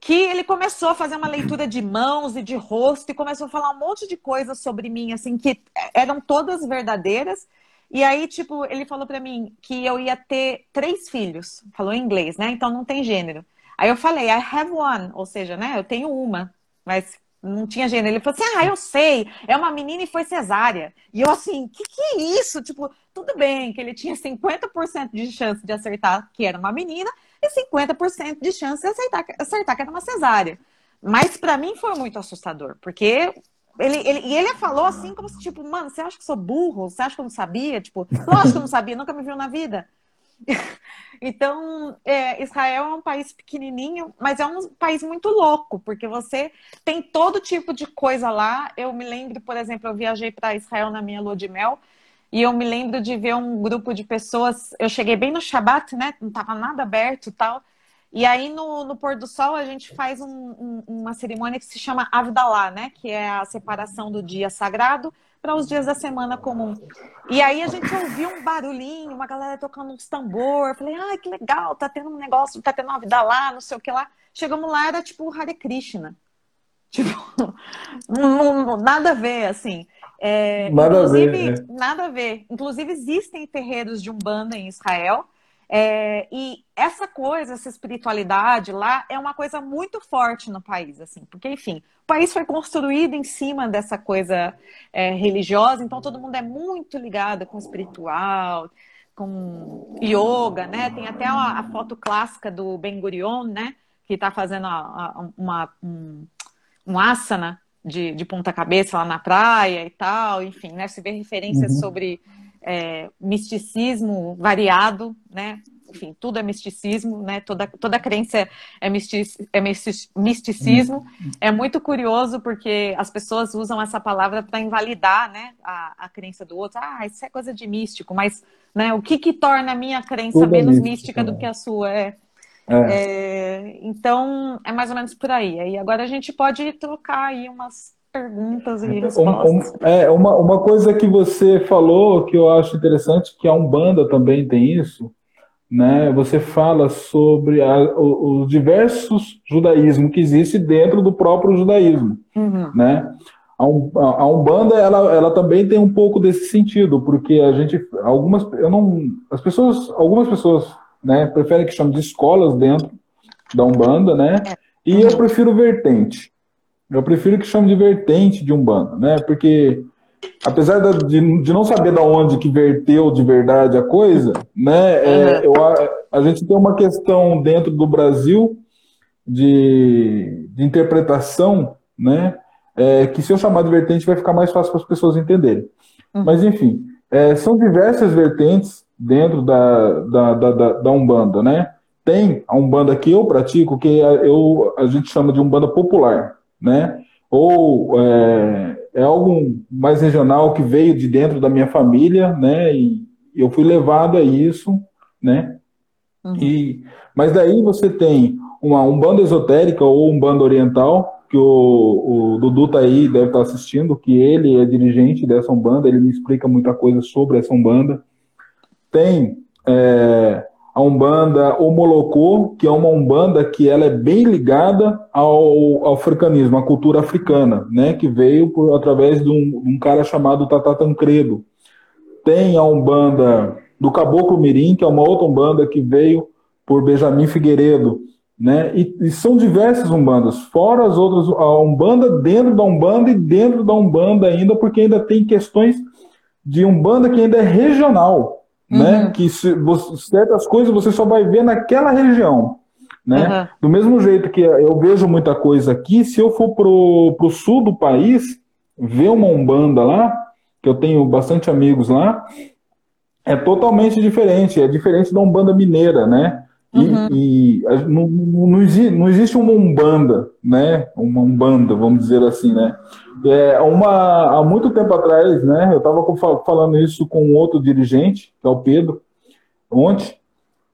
que ele começou a fazer uma leitura de mãos e de rosto e começou a falar um monte de coisas sobre mim, assim, que eram todas verdadeiras. E aí, tipo, ele falou para mim que eu ia ter três filhos. Falou em inglês, né? Então não tem gênero. Aí eu falei, I have one, ou seja, né? Eu tenho uma, mas não tinha gênero. Ele falou assim: ah, eu sei, é uma menina e foi cesárea. E eu assim, que que é isso? Tipo, tudo bem que ele tinha 50% de chance de acertar que era uma menina, e 50% de chance de acertar, acertar que era uma cesárea. Mas para mim foi muito assustador, porque ele, ele, e ele falou assim, como se, tipo, mano, você acha que sou burro? Você acha que eu não sabia? Tipo, lógico que eu não sabia, nunca me viu na vida. então, é, Israel é um país pequenininho, mas é um país muito louco, porque você tem todo tipo de coisa lá. Eu me lembro, por exemplo, eu viajei para Israel na minha lua de mel, e eu me lembro de ver um grupo de pessoas. Eu cheguei bem no Shabat, né? Não estava nada aberto tal. E aí, no, no pôr do sol, a gente faz um, um, uma cerimônia que se chama Avdalá, né? Que é a separação do dia sagrado para os dias da semana comum. E aí a gente ouviu um barulhinho, uma galera tocando uns tambor. Falei, ai, que legal, tá tendo um negócio, tá tendo uma não sei o que lá. Chegamos lá, era tipo Hare Krishna. Tipo, não, não, nada a ver, assim. É, nada a ver. Né? Nada a ver. Inclusive, existem terreiros de Umbanda em Israel é, e essa coisa, essa espiritualidade lá é uma coisa muito forte no país, assim, porque, enfim, o país foi construído em cima dessa coisa é, religiosa, então todo mundo é muito ligado com o espiritual, com yoga, né? Tem até a, a foto clássica do Ben Gurion, né? Que está fazendo a, a, uma, um, um asana de, de ponta cabeça lá na praia e tal, enfim, né? Se vê referências uhum. sobre é, misticismo variado, né? Enfim, tudo é misticismo, né? Toda, toda crença é, mistic, é misticismo. Uhum. É muito curioso porque as pessoas usam essa palavra para invalidar, né? A, a crença do outro. Ah, isso é coisa de místico, mas né, o que que torna a minha crença tudo menos mística do que a sua? É, é. É, então, é mais ou menos por aí. Aí agora a gente pode trocar aí umas perguntas e respostas. Um, um, é, uma, uma coisa que você falou que eu acho interessante, que a Umbanda também tem isso, né? Você fala sobre a, os diversos judaísmos que existem dentro do próprio judaísmo, uhum. né? A, a Umbanda, ela, ela também tem um pouco desse sentido, porque a gente, algumas, eu não, as pessoas, algumas pessoas, né, preferem que chame de escolas dentro da Umbanda, né? É. E eu prefiro vertente. Eu prefiro que chame de vertente de Umbanda, né? Porque apesar de, de não saber da onde que verteu de verdade a coisa, né? É, eu, a, a, gente tem uma questão dentro do Brasil de, de interpretação, né? É, que se eu chamar de vertente vai ficar mais fácil para as pessoas entenderem. Uhum. Mas enfim, é, são diversas vertentes dentro da, da, da, da, da Umbanda, né? Tem a Umbanda que eu pratico, que eu, a gente chama de Umbanda popular, né? Ou é, é algo mais regional que veio de dentro da minha família, né? E eu fui levado a isso, né? Uhum. E, mas daí você tem uma umbanda esotérica ou umbanda oriental, que o, o Dudu tá aí, deve estar tá assistindo, que ele é dirigente dessa umbanda, ele me explica muita coisa sobre essa umbanda. Tem é, a Umbanda Omolocô, que é uma Umbanda que ela é bem ligada ao, ao africanismo, à cultura africana, né, que veio por, através de um, um cara chamado Tata Tancredo. Tem a Umbanda do Caboclo Mirim, que é uma outra Umbanda que veio por Benjamin Figueiredo, né, e, e são diversas Umbandas, fora as outras, a Umbanda dentro da Umbanda e dentro da Umbanda ainda, porque ainda tem questões de Umbanda que ainda é regional, né? Uhum. Que se, você, certas coisas você só vai ver naquela região. Né? Uhum. Do mesmo jeito que eu vejo muita coisa aqui, se eu for pro, pro sul do país, ver uma Umbanda lá, que eu tenho bastante amigos lá, é totalmente diferente, é diferente da Umbanda mineira, né? E, uhum. e não, não, existe, não existe uma Umbanda, né? Uma Umbanda, vamos dizer assim, né? É, uma, há muito tempo atrás, né? Eu estava falando isso com outro dirigente, que é o Pedro, ontem,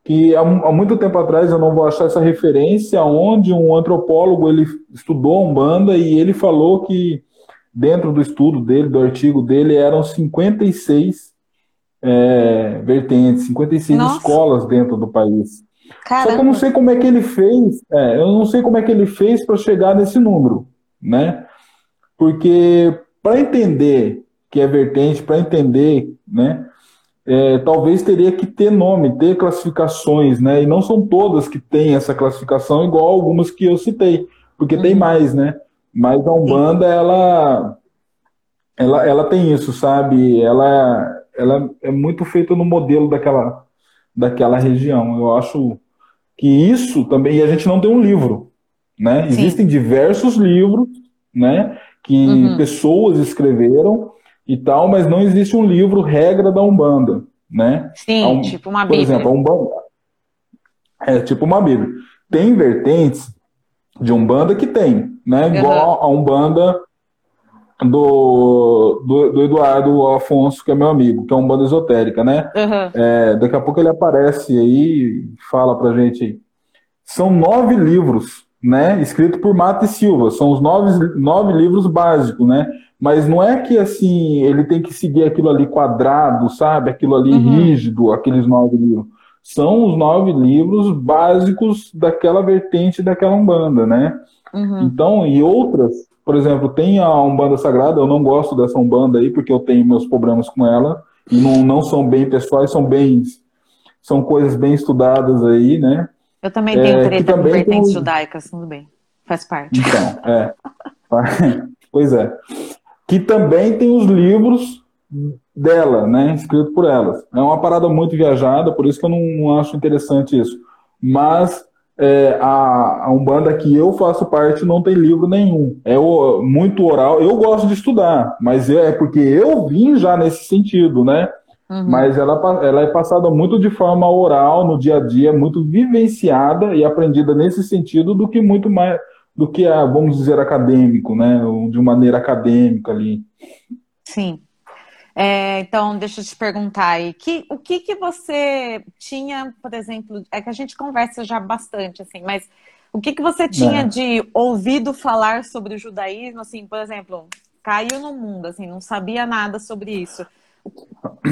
que há, há, muito tempo atrás, eu não vou achar essa referência, onde um antropólogo ele estudou Umbanda e ele falou que dentro do estudo dele, do artigo dele, eram 56 é, vertentes, 56 Nossa. escolas dentro do país. Caramba. Só que eu não sei como é que ele fez, é, eu não sei como é que ele fez para chegar nesse número, né? Porque para entender que é vertente, para entender, né? É, talvez teria que ter nome, ter classificações, né? E não são todas que têm essa classificação, igual algumas que eu citei, porque uhum. tem mais, né? Mas a Umbanda, ela, ela, ela tem isso, sabe? Ela, ela é muito feita no modelo daquela, daquela região. Eu acho que isso também, e a gente não tem um livro, né? Sim. Existem diversos livros, né? Que uhum. pessoas escreveram e tal, mas não existe um livro regra da Umbanda, né? Sim, um, tipo uma Bíblia. Por exemplo, a Umbanda é tipo uma Bíblia. Tem vertentes de Umbanda que tem, né? Igual uhum. a Umbanda do, do, do, Eduardo Afonso, que é meu amigo, que é um banda esotérica, né? Uhum. É, daqui a pouco ele aparece aí e fala pra gente. são nove livros, né? Escrito por Mata e Silva. São os nove, nove livros básicos, né? Mas não é que assim ele tem que seguir aquilo ali quadrado, sabe? Aquilo ali uhum. rígido, aqueles nove livros. São os nove livros básicos daquela vertente daquela Umbanda, né? Uhum. Então, e outras, por exemplo, tem a Umbanda Sagrada, eu não gosto dessa Umbanda aí, porque eu tenho meus problemas com ela, e não, não são bem pessoais, são bem. São coisas bem estudadas aí, né? Eu também tenho é, treta com vertentes tem... judaicas, tudo bem. Faz parte. Então, é. pois é. Que também tem os livros dela, né? Escrito por elas. É uma parada muito viajada, por isso que eu não, não acho interessante isso. Mas é, a, a Umbanda que eu faço parte não tem livro nenhum. É o, muito oral. Eu gosto de estudar, mas é, porque eu vim já nesse sentido, né? Uhum. Mas ela, ela é passada muito de forma oral, no dia a dia, muito vivenciada e aprendida nesse sentido do que muito mais do que a, vamos dizer, acadêmico, né? De maneira acadêmica ali. Sim. É, então, deixa eu te perguntar aí, que, o que, que você tinha, por exemplo, é que a gente conversa já bastante, assim, mas o que, que você tinha é. de ouvido falar sobre o judaísmo, assim, por exemplo, caiu no mundo, assim, não sabia nada sobre isso.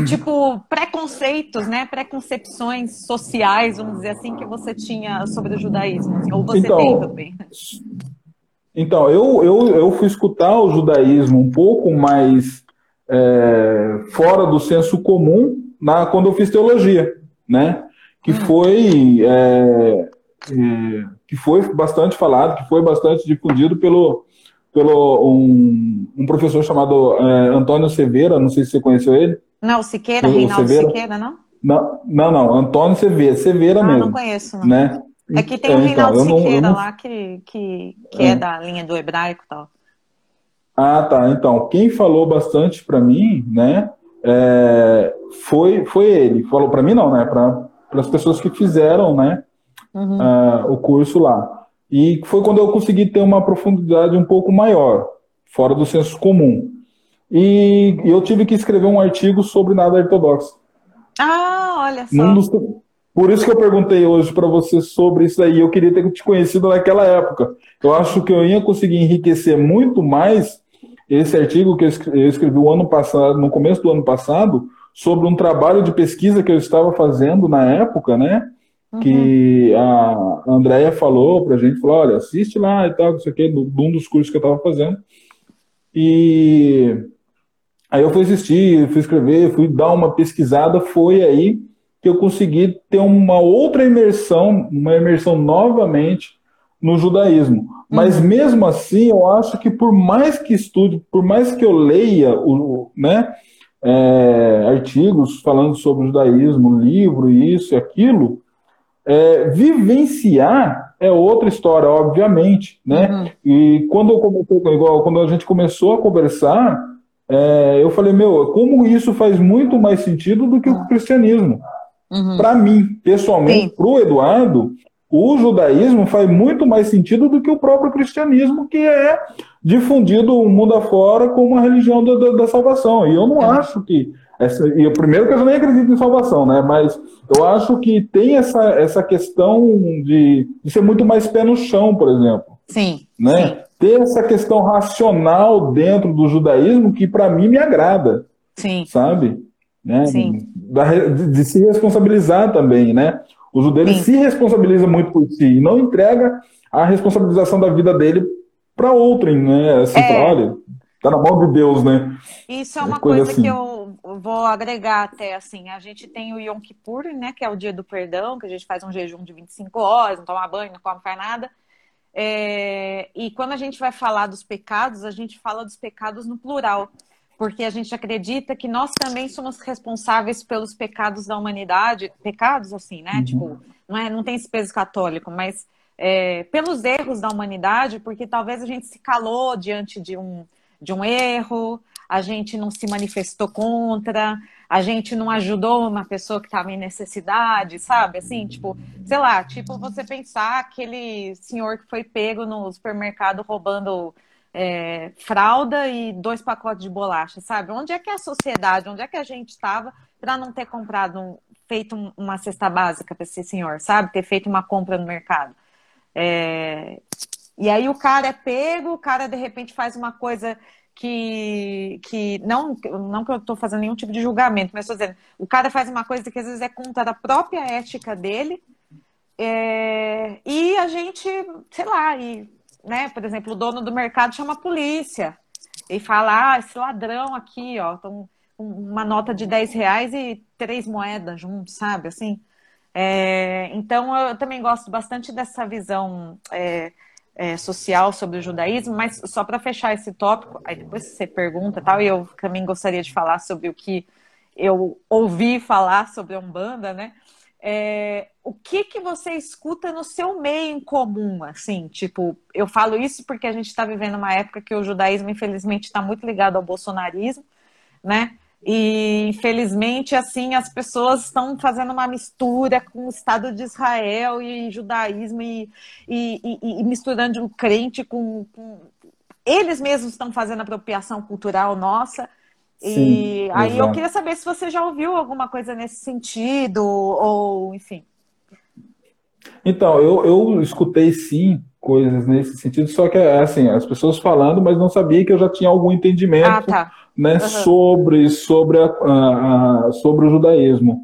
Tipo, preconceitos, né? Preconcepções sociais, vamos dizer assim, que você tinha sobre o judaísmo, assim, ou você então, tem também. Então, eu, eu, eu fui escutar o judaísmo um pouco mais é, fora do senso comum na, quando eu fiz teologia, né? Que hum. foi, é, é, que foi bastante falado, que foi bastante difundido pelo, pelo um, um professor chamado é, Antônio Severa, não sei se você conheceu ele. Não, Siqueira, o, Reinaldo Severa. Siqueira, não? Não, não, não, Antônio Severa, Severa ah, mesmo. não conheço, não. Né? É que tem o é, então, Reinaldo então, Siqueira não, não... lá que, que, que é. é da linha do hebraico e tal. Ah, tá. Então, quem falou bastante para mim, né, é, foi, foi ele. Falou para mim não, né, para as pessoas que fizeram, né, uhum. uh, o curso lá. E foi quando eu consegui ter uma profundidade um pouco maior, fora do senso comum. E eu tive que escrever um artigo sobre nada ortodoxo. Ah, olha só. Dos... Por isso que eu perguntei hoje para você sobre isso aí. Eu queria ter te conhecido naquela época. Eu acho que eu ia conseguir enriquecer muito mais esse artigo que eu escrevi o ano passado, no começo do ano passado, sobre um trabalho de pesquisa que eu estava fazendo na época, né? Uhum. Que a Andrea falou pra gente, falou, olha, assiste lá e tal, isso aqui, de um dos cursos que eu estava fazendo. E aí eu fui assistir, fui escrever, fui dar uma pesquisada, foi aí que eu consegui ter uma outra imersão, uma imersão novamente no judaísmo. Mas uhum. mesmo assim, eu acho que por mais que estude, por mais que eu leia o, né, é, artigos falando sobre o judaísmo, livro, isso e aquilo, é, vivenciar é outra história, obviamente, né? Uhum. E quando eu comecei, igual quando a gente começou a conversar, é, eu falei, meu, como isso faz muito mais sentido do que o cristianismo. Uhum. Para mim, pessoalmente, para o Eduardo, o judaísmo faz muito mais sentido do que o próprio cristianismo, que é difundido o mundo afora como uma religião da, da, da salvação. E eu não é. acho que. Essa, e o primeiro que eu nem acredito em salvação, né? Mas eu acho que tem essa, essa questão de, de ser muito mais pé no chão, por exemplo. Sim. Né? Sim. Ter essa questão racional dentro do judaísmo que para mim me agrada. Sim. Sabe? Né? Sim. De, de se responsabilizar também, né? O judeu ele se responsabiliza muito por si e não entrega a responsabilização da vida dele para outrem, né? Assim, é. olha, tá na mão de Deus, né? Isso é uma é coisa, coisa assim. que eu vou agregar até, assim, a gente tem o Yom Kippur, né, que é o dia do perdão, que a gente faz um jejum de 25 horas, não toma banho, não come, faz nada. É... e quando a gente vai falar dos pecados, a gente fala dos pecados no plural porque a gente acredita que nós também somos responsáveis pelos pecados da humanidade, pecados assim, né? Uhum. Tipo, não, é, não tem esse peso católico, mas é, pelos erros da humanidade, porque talvez a gente se calou diante de um, de um erro, a gente não se manifestou contra, a gente não ajudou uma pessoa que estava em necessidade, sabe? Assim, tipo, sei lá, tipo você pensar aquele senhor que foi pego no supermercado roubando é, fralda e dois pacotes de bolacha, sabe? Onde é que é a sociedade, onde é que a gente estava para não ter comprado, um, feito uma cesta básica para esse senhor, sabe? Ter feito uma compra no mercado. É... E aí o cara é pego, o cara de repente faz uma coisa que, que não, não que eu estou fazendo nenhum tipo de julgamento, mas estou dizendo, o cara faz uma coisa que às vezes é contra a própria ética dele, é... e a gente, sei lá, e, né, por exemplo, o dono do mercado chama a polícia e fala, ah, esse ladrão aqui, ó, então, uma nota de 10 reais e três moedas juntos, sabe? Assim. É, então, eu também gosto bastante dessa visão é, é, social sobre o judaísmo, mas só para fechar esse tópico, aí depois você pergunta tal, e eu também gostaria de falar sobre o que eu ouvi falar sobre a Umbanda, né? É, o que que você escuta no seu meio em comum, assim, tipo, eu falo isso porque a gente está vivendo uma época que o judaísmo, infelizmente, está muito ligado ao bolsonarismo, né? E infelizmente, assim, as pessoas estão fazendo uma mistura com o Estado de Israel e judaísmo e, e, e, e misturando o crente com, com, Eles mesmos estão fazendo apropriação cultural nossa. Sim, e aí exato. eu queria saber se você já ouviu alguma coisa nesse sentido, ou enfim. Então, eu, eu escutei sim coisas nesse sentido, só que assim, as pessoas falando, mas não sabia que eu já tinha algum entendimento ah, tá. né, uhum. sobre, sobre, a, a, a, sobre o judaísmo.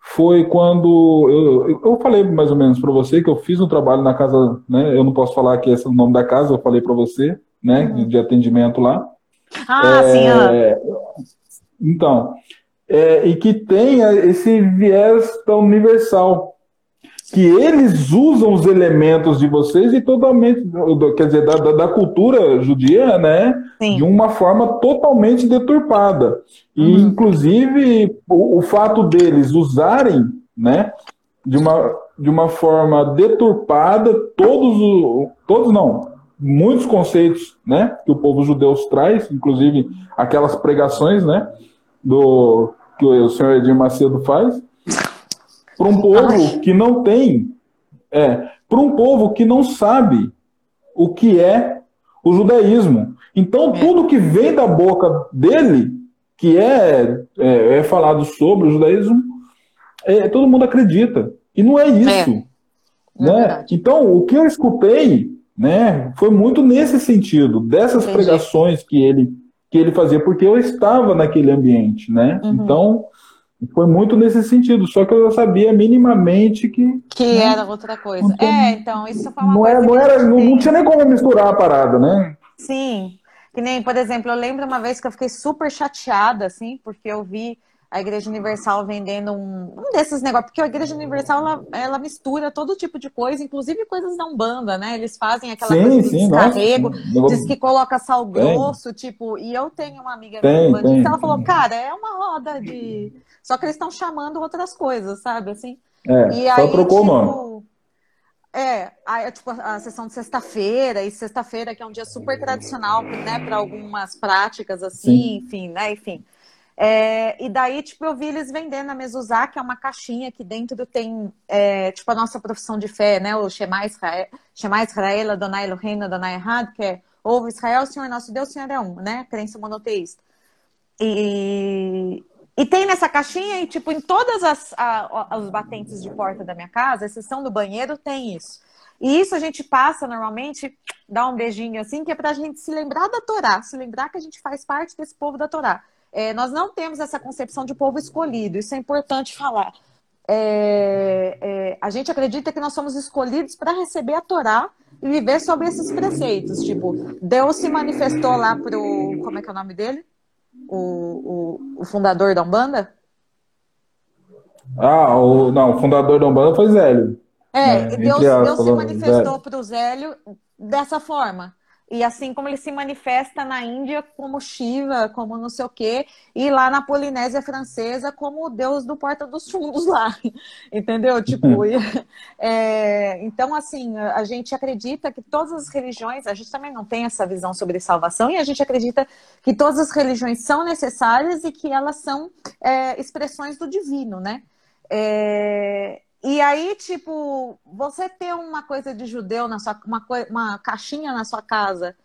Foi quando eu, eu falei mais ou menos para você que eu fiz um trabalho na casa, né? Eu não posso falar que esse é o nome da casa, eu falei para você, né? Uhum. De atendimento lá. Ah, é, sim. Ah. Então, é, e que tem esse viés tão universal, que eles usam os elementos de vocês e totalmente, quer dizer, da, da cultura judia, né? Sim. De uma forma totalmente deturpada. E, uhum. inclusive, o, o, fato deles usarem, né? De uma, de uma forma deturpada todos, todos não, muitos conceitos, né? Que o povo judeu traz, inclusive aquelas pregações, né? Do que o senhor Edir Macedo faz, para um povo que não tem, é, para um povo que não sabe o que é o judaísmo. Então, é. tudo que vem da boca dele, que é, é, é falado sobre o judaísmo, é, todo mundo acredita. E não é isso. É. Né? então, o que eu escutei né, foi muito nesse sentido, dessas Entendi. pregações que ele, que ele fazia, porque eu estava naquele ambiente. Né? Uhum. Então, foi muito nesse sentido, só que eu sabia minimamente que. Que né, era outra coisa. É, então, isso foi uma não coisa. Era, não, era, não, não tinha nem como misturar a parada, né? Sim. Que nem, por exemplo, eu lembro uma vez que eu fiquei super chateada, assim, porque eu vi a Igreja Universal vendendo um, um desses negócios, porque a Igreja Universal ela, ela, mistura todo tipo de coisa, inclusive coisas da Umbanda, né? Eles fazem aquela sim, coisa de sim, descarrego, nossa. diz que coloca sal grosso, tem. tipo, e eu tenho uma amiga tem, minha tem, que ela falou, cara, é uma roda de só que eles estão chamando outras coisas, sabe? Assim. É, e só aí, trocou tipo, o nome. É, a, tipo, a sessão de sexta-feira, e sexta-feira, que é um dia super tradicional, né, para algumas práticas, assim, Sim. enfim, né, enfim. É, e daí, tipo, eu vi eles vendendo a Mezuzá, que é uma caixinha que dentro tem, é, tipo, a nossa profissão de fé, né, o Shema Israel, Shema Israel, Adonai Elohim, Adonai Errad, que é ouve Israel, o Senhor é nosso Deus, o Senhor é um, né, crença monoteísta. E, e tem nessa caixinha, e tipo, em todas as a, os batentes de porta da minha casa, exceção do banheiro, tem isso. E isso a gente passa normalmente, dá um beijinho assim, que é pra gente se lembrar da Torá, se lembrar que a gente faz parte desse povo da Torá. É, nós não temos essa concepção de povo escolhido, isso é importante falar. É, é, a gente acredita que nós somos escolhidos para receber a Torá e viver sobre esses preceitos. Tipo, Deus se manifestou lá pro. Como é que é o nome dele? o, o, o fundador da Umbanda? Ah, o, não, o fundador da Umbanda foi Zélio. É, né? Deus, Deus se manifestou para o Zélio dessa forma. E assim como ele se manifesta na Índia como Shiva, como não sei o quê, e lá na Polinésia Francesa como o deus do Porta dos Fundos lá, entendeu? Tipo, é, então assim, a gente acredita que todas as religiões, a gente também não tem essa visão sobre salvação, e a gente acredita que todas as religiões são necessárias e que elas são é, expressões do divino, né? É, e aí, tipo, você ter uma coisa de judeu na sua uma, uma caixinha na sua casa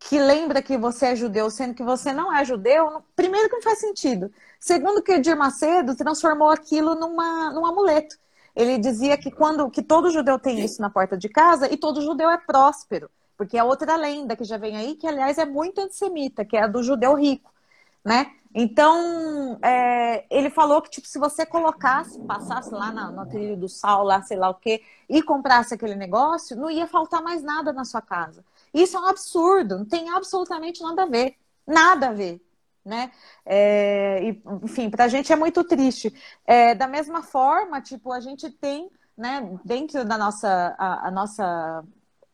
que lembra que você é judeu, sendo que você não é judeu, primeiro que não faz sentido. Segundo que Edir Macedo transformou aquilo numa, num amuleto. ele dizia que quando que todo judeu tem isso na porta de casa e todo judeu é próspero, porque é outra lenda que já vem aí, que aliás é muito antissemita, que é a do judeu rico, né? Então, é, ele falou que, tipo, se você colocasse, passasse lá na, no trilho do sal, lá, sei lá o quê, e comprasse aquele negócio, não ia faltar mais nada na sua casa. Isso é um absurdo, não tem absolutamente nada a ver. Nada a ver. Né? É, e, enfim, para a gente é muito triste. É, da mesma forma, tipo, a gente tem, né, dentro da nossa, a, a nossa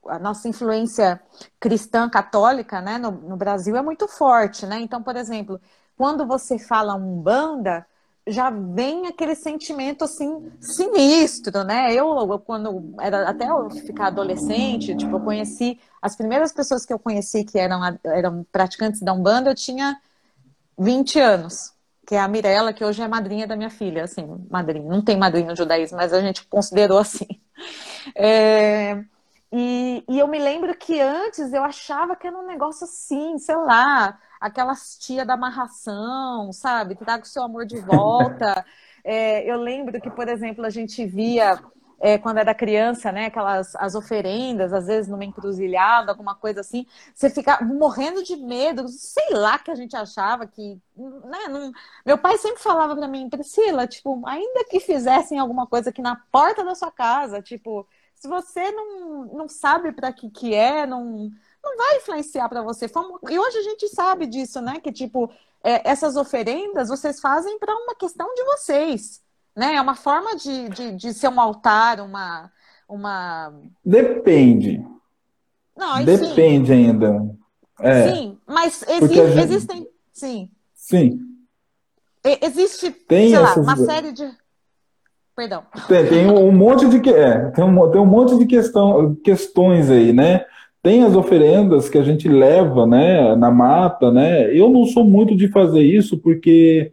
a nossa influência cristã católica né, no, no, Brasil é muito forte, né? Então, por exemplo, quando você fala umbanda, já vem aquele sentimento assim sinistro, né? Eu quando era até eu ficar adolescente, tipo, eu conheci as primeiras pessoas que eu conheci que eram eram praticantes da umbanda, eu tinha 20 anos, que é a Mirella, que hoje é madrinha da minha filha, assim, madrinha. Não tem madrinha no judaísmo, mas a gente considerou assim. É... E, e eu me lembro que antes eu achava que era um negócio assim, sei lá, aquelas tia da amarração, sabe? Traga o seu amor de volta. É, eu lembro que, por exemplo, a gente via é, quando era criança, né? Aquelas as oferendas, às vezes numa encruzilhada, alguma coisa assim, você fica morrendo de medo, sei lá que a gente achava que. Né, não... Meu pai sempre falava para mim, Priscila, tipo, ainda que fizessem alguma coisa aqui na porta da sua casa, tipo, se você não, não sabe para que, que é, não não vai influenciar para você. E hoje a gente sabe disso, né? Que tipo, é, essas oferendas vocês fazem para uma questão de vocês, né? É uma forma de, de, de ser um altar, uma, uma. Depende. Não, Depende sim. ainda. É. Sim, mas exi gente... existem. Sim. Sim. Existe, tem sei essas... lá, uma série de. Perdão. Tem, tem um monte de é, tem um, tem um monte de questão, questões aí, né? Tem as oferendas que a gente leva, né, na mata, né? Eu não sou muito de fazer isso porque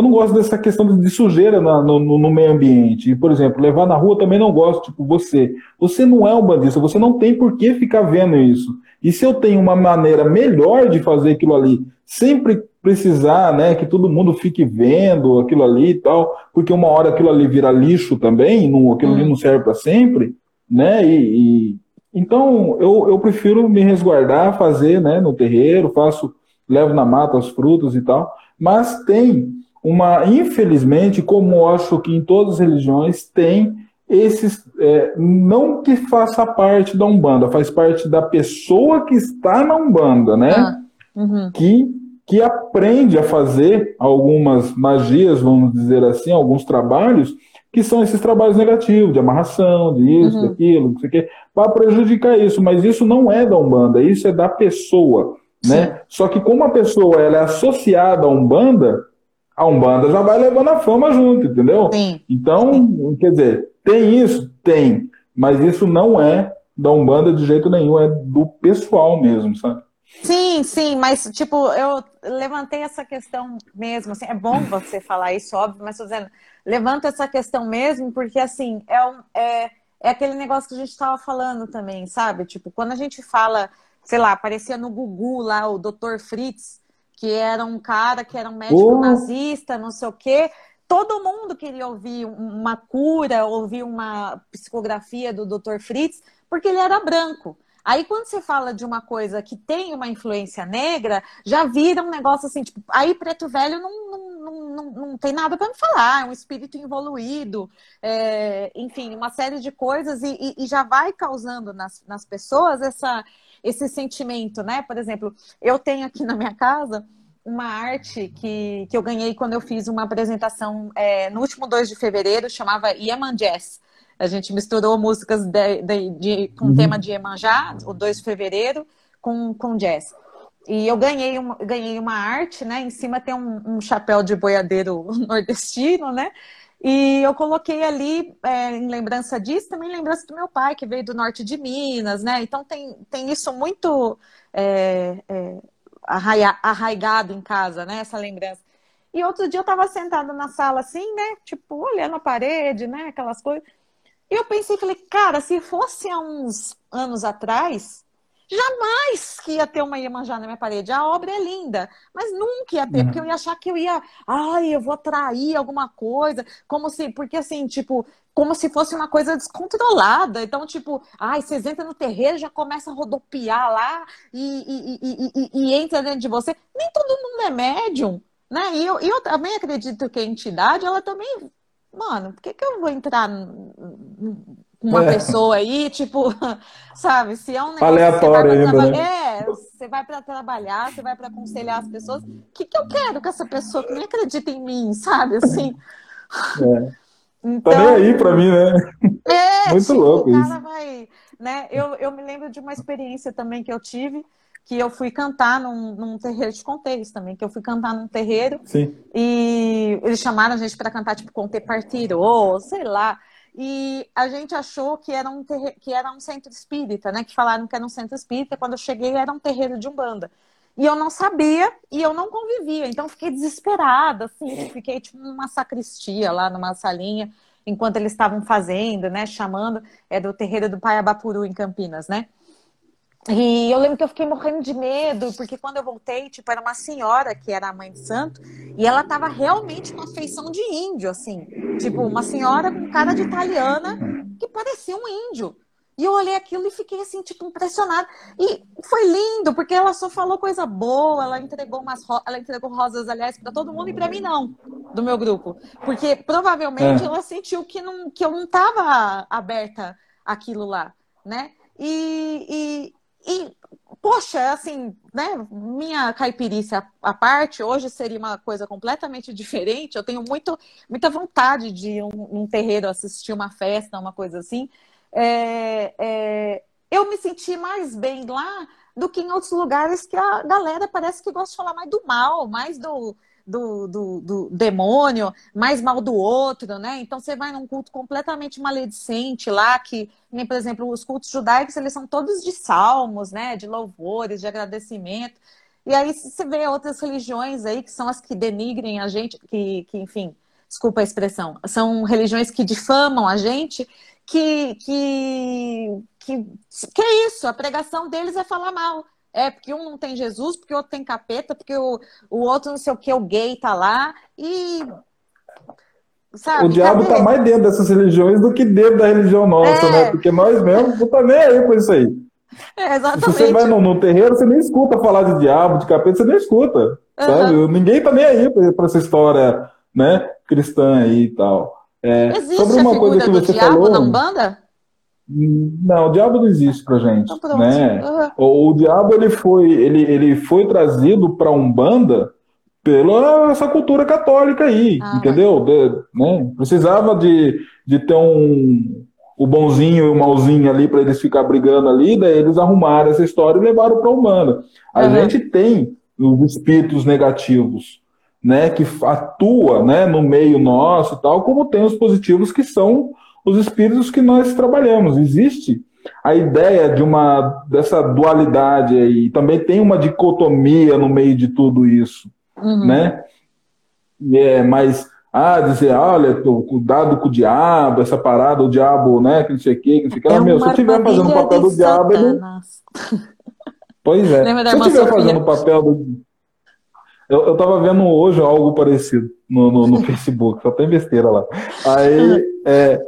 eu não gosto dessa questão de sujeira na, no, no, meio ambiente. E, por exemplo, levar na rua também não gosto, tipo, você. Você não é um bandista, você não tem por que ficar vendo isso. E se eu tenho uma maneira melhor de fazer aquilo ali, sempre precisar, né, que todo mundo fique vendo aquilo ali e tal, porque uma hora aquilo ali vira lixo também, não, aquilo hum. ali não serve para sempre, né, e, e então, eu, eu prefiro me resguardar, fazer né, no terreiro, faço, levo na mata os frutos e tal, mas tem uma, infelizmente, como eu acho que em todas as religiões, tem esses, é, não que faça parte da Umbanda, faz parte da pessoa que está na Umbanda, né? Ah, uhum. Que, que aprende a fazer algumas magias, vamos dizer assim, alguns trabalhos, que são esses trabalhos negativos, de amarração, de isso, uhum. daquilo, não sei o quê, para prejudicar isso. Mas isso não é da Umbanda, isso é da pessoa. Né? Só que como a pessoa ela é associada à Umbanda, a Umbanda já vai levando a fama junto, entendeu? Sim. Então, Sim. quer dizer, tem isso? Tem. Mas isso não é da Umbanda de jeito nenhum, é do pessoal mesmo, sabe? Sim, sim, mas tipo, eu levantei essa questão mesmo, assim, é bom você falar isso, óbvio, mas tô dizendo, levanta essa questão mesmo, porque assim, é, um, é, é aquele negócio que a gente estava falando também, sabe? Tipo, quando a gente fala, sei lá, aparecia no Gugu lá o Dr. Fritz, que era um cara que era um médico oh. nazista, não sei o quê. Todo mundo queria ouvir uma cura, ouvir uma psicografia do Dr. Fritz, porque ele era branco. Aí, quando você fala de uma coisa que tem uma influência negra, já vira um negócio assim, tipo, aí preto velho não, não, não, não, não tem nada para me falar, é um espírito evoluído, é, enfim, uma série de coisas, e, e, já vai causando nas, nas pessoas essa, esse sentimento, né? Por exemplo, eu tenho aqui na minha casa uma arte que, que eu ganhei quando eu fiz uma apresentação é, no último 2 de fevereiro, chamava Yemen Jazz. A gente misturou músicas de, de, de com uhum. tema de Iemanjá, o 2 de fevereiro, com, com jazz. E eu ganhei uma, ganhei uma arte, né? Em cima tem um, um chapéu de boiadeiro nordestino, né? E eu coloquei ali, é, em lembrança disso, também lembrança do meu pai, que veio do norte de Minas, né? Então tem, tem isso muito é, é, arraigado em casa, né? Essa lembrança. E outro dia eu estava sentada na sala assim, né? Tipo, olhando a parede, né? Aquelas coisas. E eu pensei, falei, cara, se fosse há uns anos atrás, jamais que ia ter uma Iemanjá na minha parede. A obra é linda, mas nunca ia ter, uhum. porque eu ia achar que eu ia, ai, eu vou atrair alguma coisa, como se, porque assim, tipo, como se fosse uma coisa descontrolada. Então, tipo, ai, vocês entram no terreiro, já começa a rodopiar lá e, e, e, e, entra dentro de você. Nem todo mundo é médium, né? E eu, eu também acredito que a entidade, ela também mano, por que, que eu vou entrar uma é. pessoa aí, tipo, sabe, se é um negócio aleatório ainda, né? É, você vai para trabalhar, você vai para aconselhar as pessoas, o que, que eu quero com essa pessoa que nem acredita em mim, sabe, assim. É. Então, tá nem aí para mim, né? É, Muito tipo, louco o cara isso. vai, né? Eu, eu me lembro de uma experiência também que eu tive, que eu fui cantar num, num terreiro, te contei isso também, que eu fui cantar num terreiro Sim. e eles chamaram a gente para cantar, tipo, Conte Partirô, sei lá. E a gente achou que era, um que era um centro espírita, né? Que falaram que era um centro espírita. Quando eu cheguei, era um terreiro de Umbanda. E eu não sabia e eu não convivia. Então fiquei desesperada, assim. Fiquei tipo numa sacristia lá, numa salinha, enquanto eles estavam fazendo, né? Chamando. É do terreiro do Pai Abapuru, em Campinas, né? E eu lembro que eu fiquei morrendo de medo, porque quando eu voltei, tipo, era uma senhora que era a mãe de santo, e ela tava realmente com a feição de índio, assim. Tipo, uma senhora com cara de italiana que parecia um índio. E eu olhei aquilo e fiquei assim, tipo, impressionada. E foi lindo, porque ela só falou coisa boa, ela entregou umas ro... ela entregou rosas, aliás, para todo mundo e para mim não, do meu grupo. Porque provavelmente é. ela sentiu que, não, que eu não tava aberta aquilo lá, né? E, e, poxa, assim, né? Minha caipirícia à parte, hoje seria uma coisa completamente diferente. Eu tenho muito, muita vontade de ir um, um terreiro assistir uma festa, uma coisa assim. É, é, eu me senti mais bem lá do que em outros lugares que a galera parece que gosta de falar mais do mal, mais do, do, do, do, demônio, mais mal do outro, né? Então você vai num culto completamente maledicente lá, que, nem, por exemplo, os cultos judaicos, eles são todos de salmos, né? De louvores, de agradecimento. E aí você vê outras religiões aí que são as que denigrem a gente, que, que enfim, desculpa a expressão, são religiões que difamam a gente, que, que, que, que é isso, a pregação deles é falar mal. É, porque um não tem Jesus, porque o outro tem capeta, porque o, o outro não sei o que, o gay tá lá. E. Sabe, o diabo cadê? tá mais dentro dessas religiões do que dentro da religião nossa, é. né? Porque nós mesmos não tá nem aí com isso aí. É, exatamente. Se você vai no, no, terreiro, você nem escuta falar de diabo, de capeta, você nem escuta. Uhum. Sabe? Ninguém tá nem aí pra, essa história né, cristã aí e tal. É, Existe sobre uma coisa que você diabo falou. Na Umbanda? Não, o diabo não existe pra gente, então, né? Uhum. O, o, diabo ele foi, ele, ele foi trazido para umbanda pela essa cultura católica aí, ah, entendeu? De, né? Precisava de, de ter um o bonzinho e o malzinho ali para eles ficar brigando ali, daí eles arrumaram essa história e levaram para umbanda. A uhum. gente tem os espíritos negativos, né, que atua, né, no meio nosso e tal, como tem os positivos que são os espíritos que nós trabalhamos. Existe a ideia de uma dessa dualidade aí, também tem uma dicotomia no meio de tudo isso, uhum. né? É, mas ah, dizer, olha, tô, cuidado com o diabo, essa parada, o diabo, né, que não sei o que, que não sei o que. É meu, se eu estiver fazendo o papel do diabo, ele... Pois é. Se eu estiver fazendo o papel do. Eu, eu tava vendo hoje algo parecido no, no, no Facebook, só tem besteira lá. Aí, é,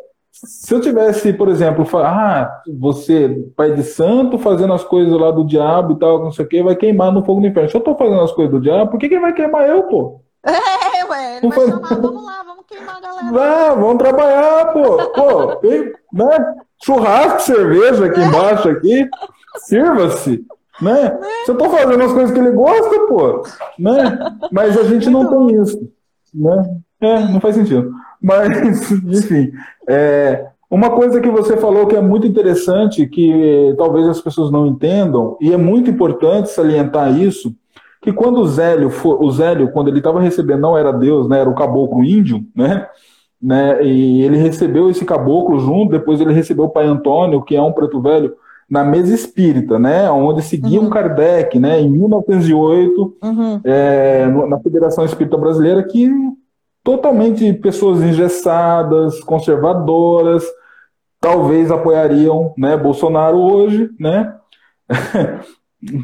se eu tivesse, por exemplo, ah, você, pai de santo, fazendo as coisas lá do diabo e tal, não sei o que, vai queimar no fogo do inferno. Se eu tô fazendo as coisas do diabo, por que que vai queimar eu, pô? É, ué, ele vai chamar, vamos lá, vamos queimar a galera. Não, vamos trabalhar, pô. Pô, tem, né? Churrasco, cerveja aqui embaixo, aqui. Sirva-se. Né? Se eu tô fazendo as coisas que ele gosta, pô. Né? Mas a gente não tem isso. Né? É, não faz sentido. Mas, enfim, é, uma coisa que você falou que é muito interessante, que talvez as pessoas não entendam, e é muito importante salientar isso, que quando o Zélio, for, o Zélio quando ele estava recebendo, não era Deus, né, era o caboclo índio, né, né, e ele recebeu esse caboclo junto, depois ele recebeu o pai Antônio, que é um preto velho, na mesa espírita, né, onde seguia uhum. um Kardec, né, em 1908, uhum. é, na Federação Espírita Brasileira, que totalmente pessoas engessadas, conservadoras, talvez apoiariam né, Bolsonaro hoje, né?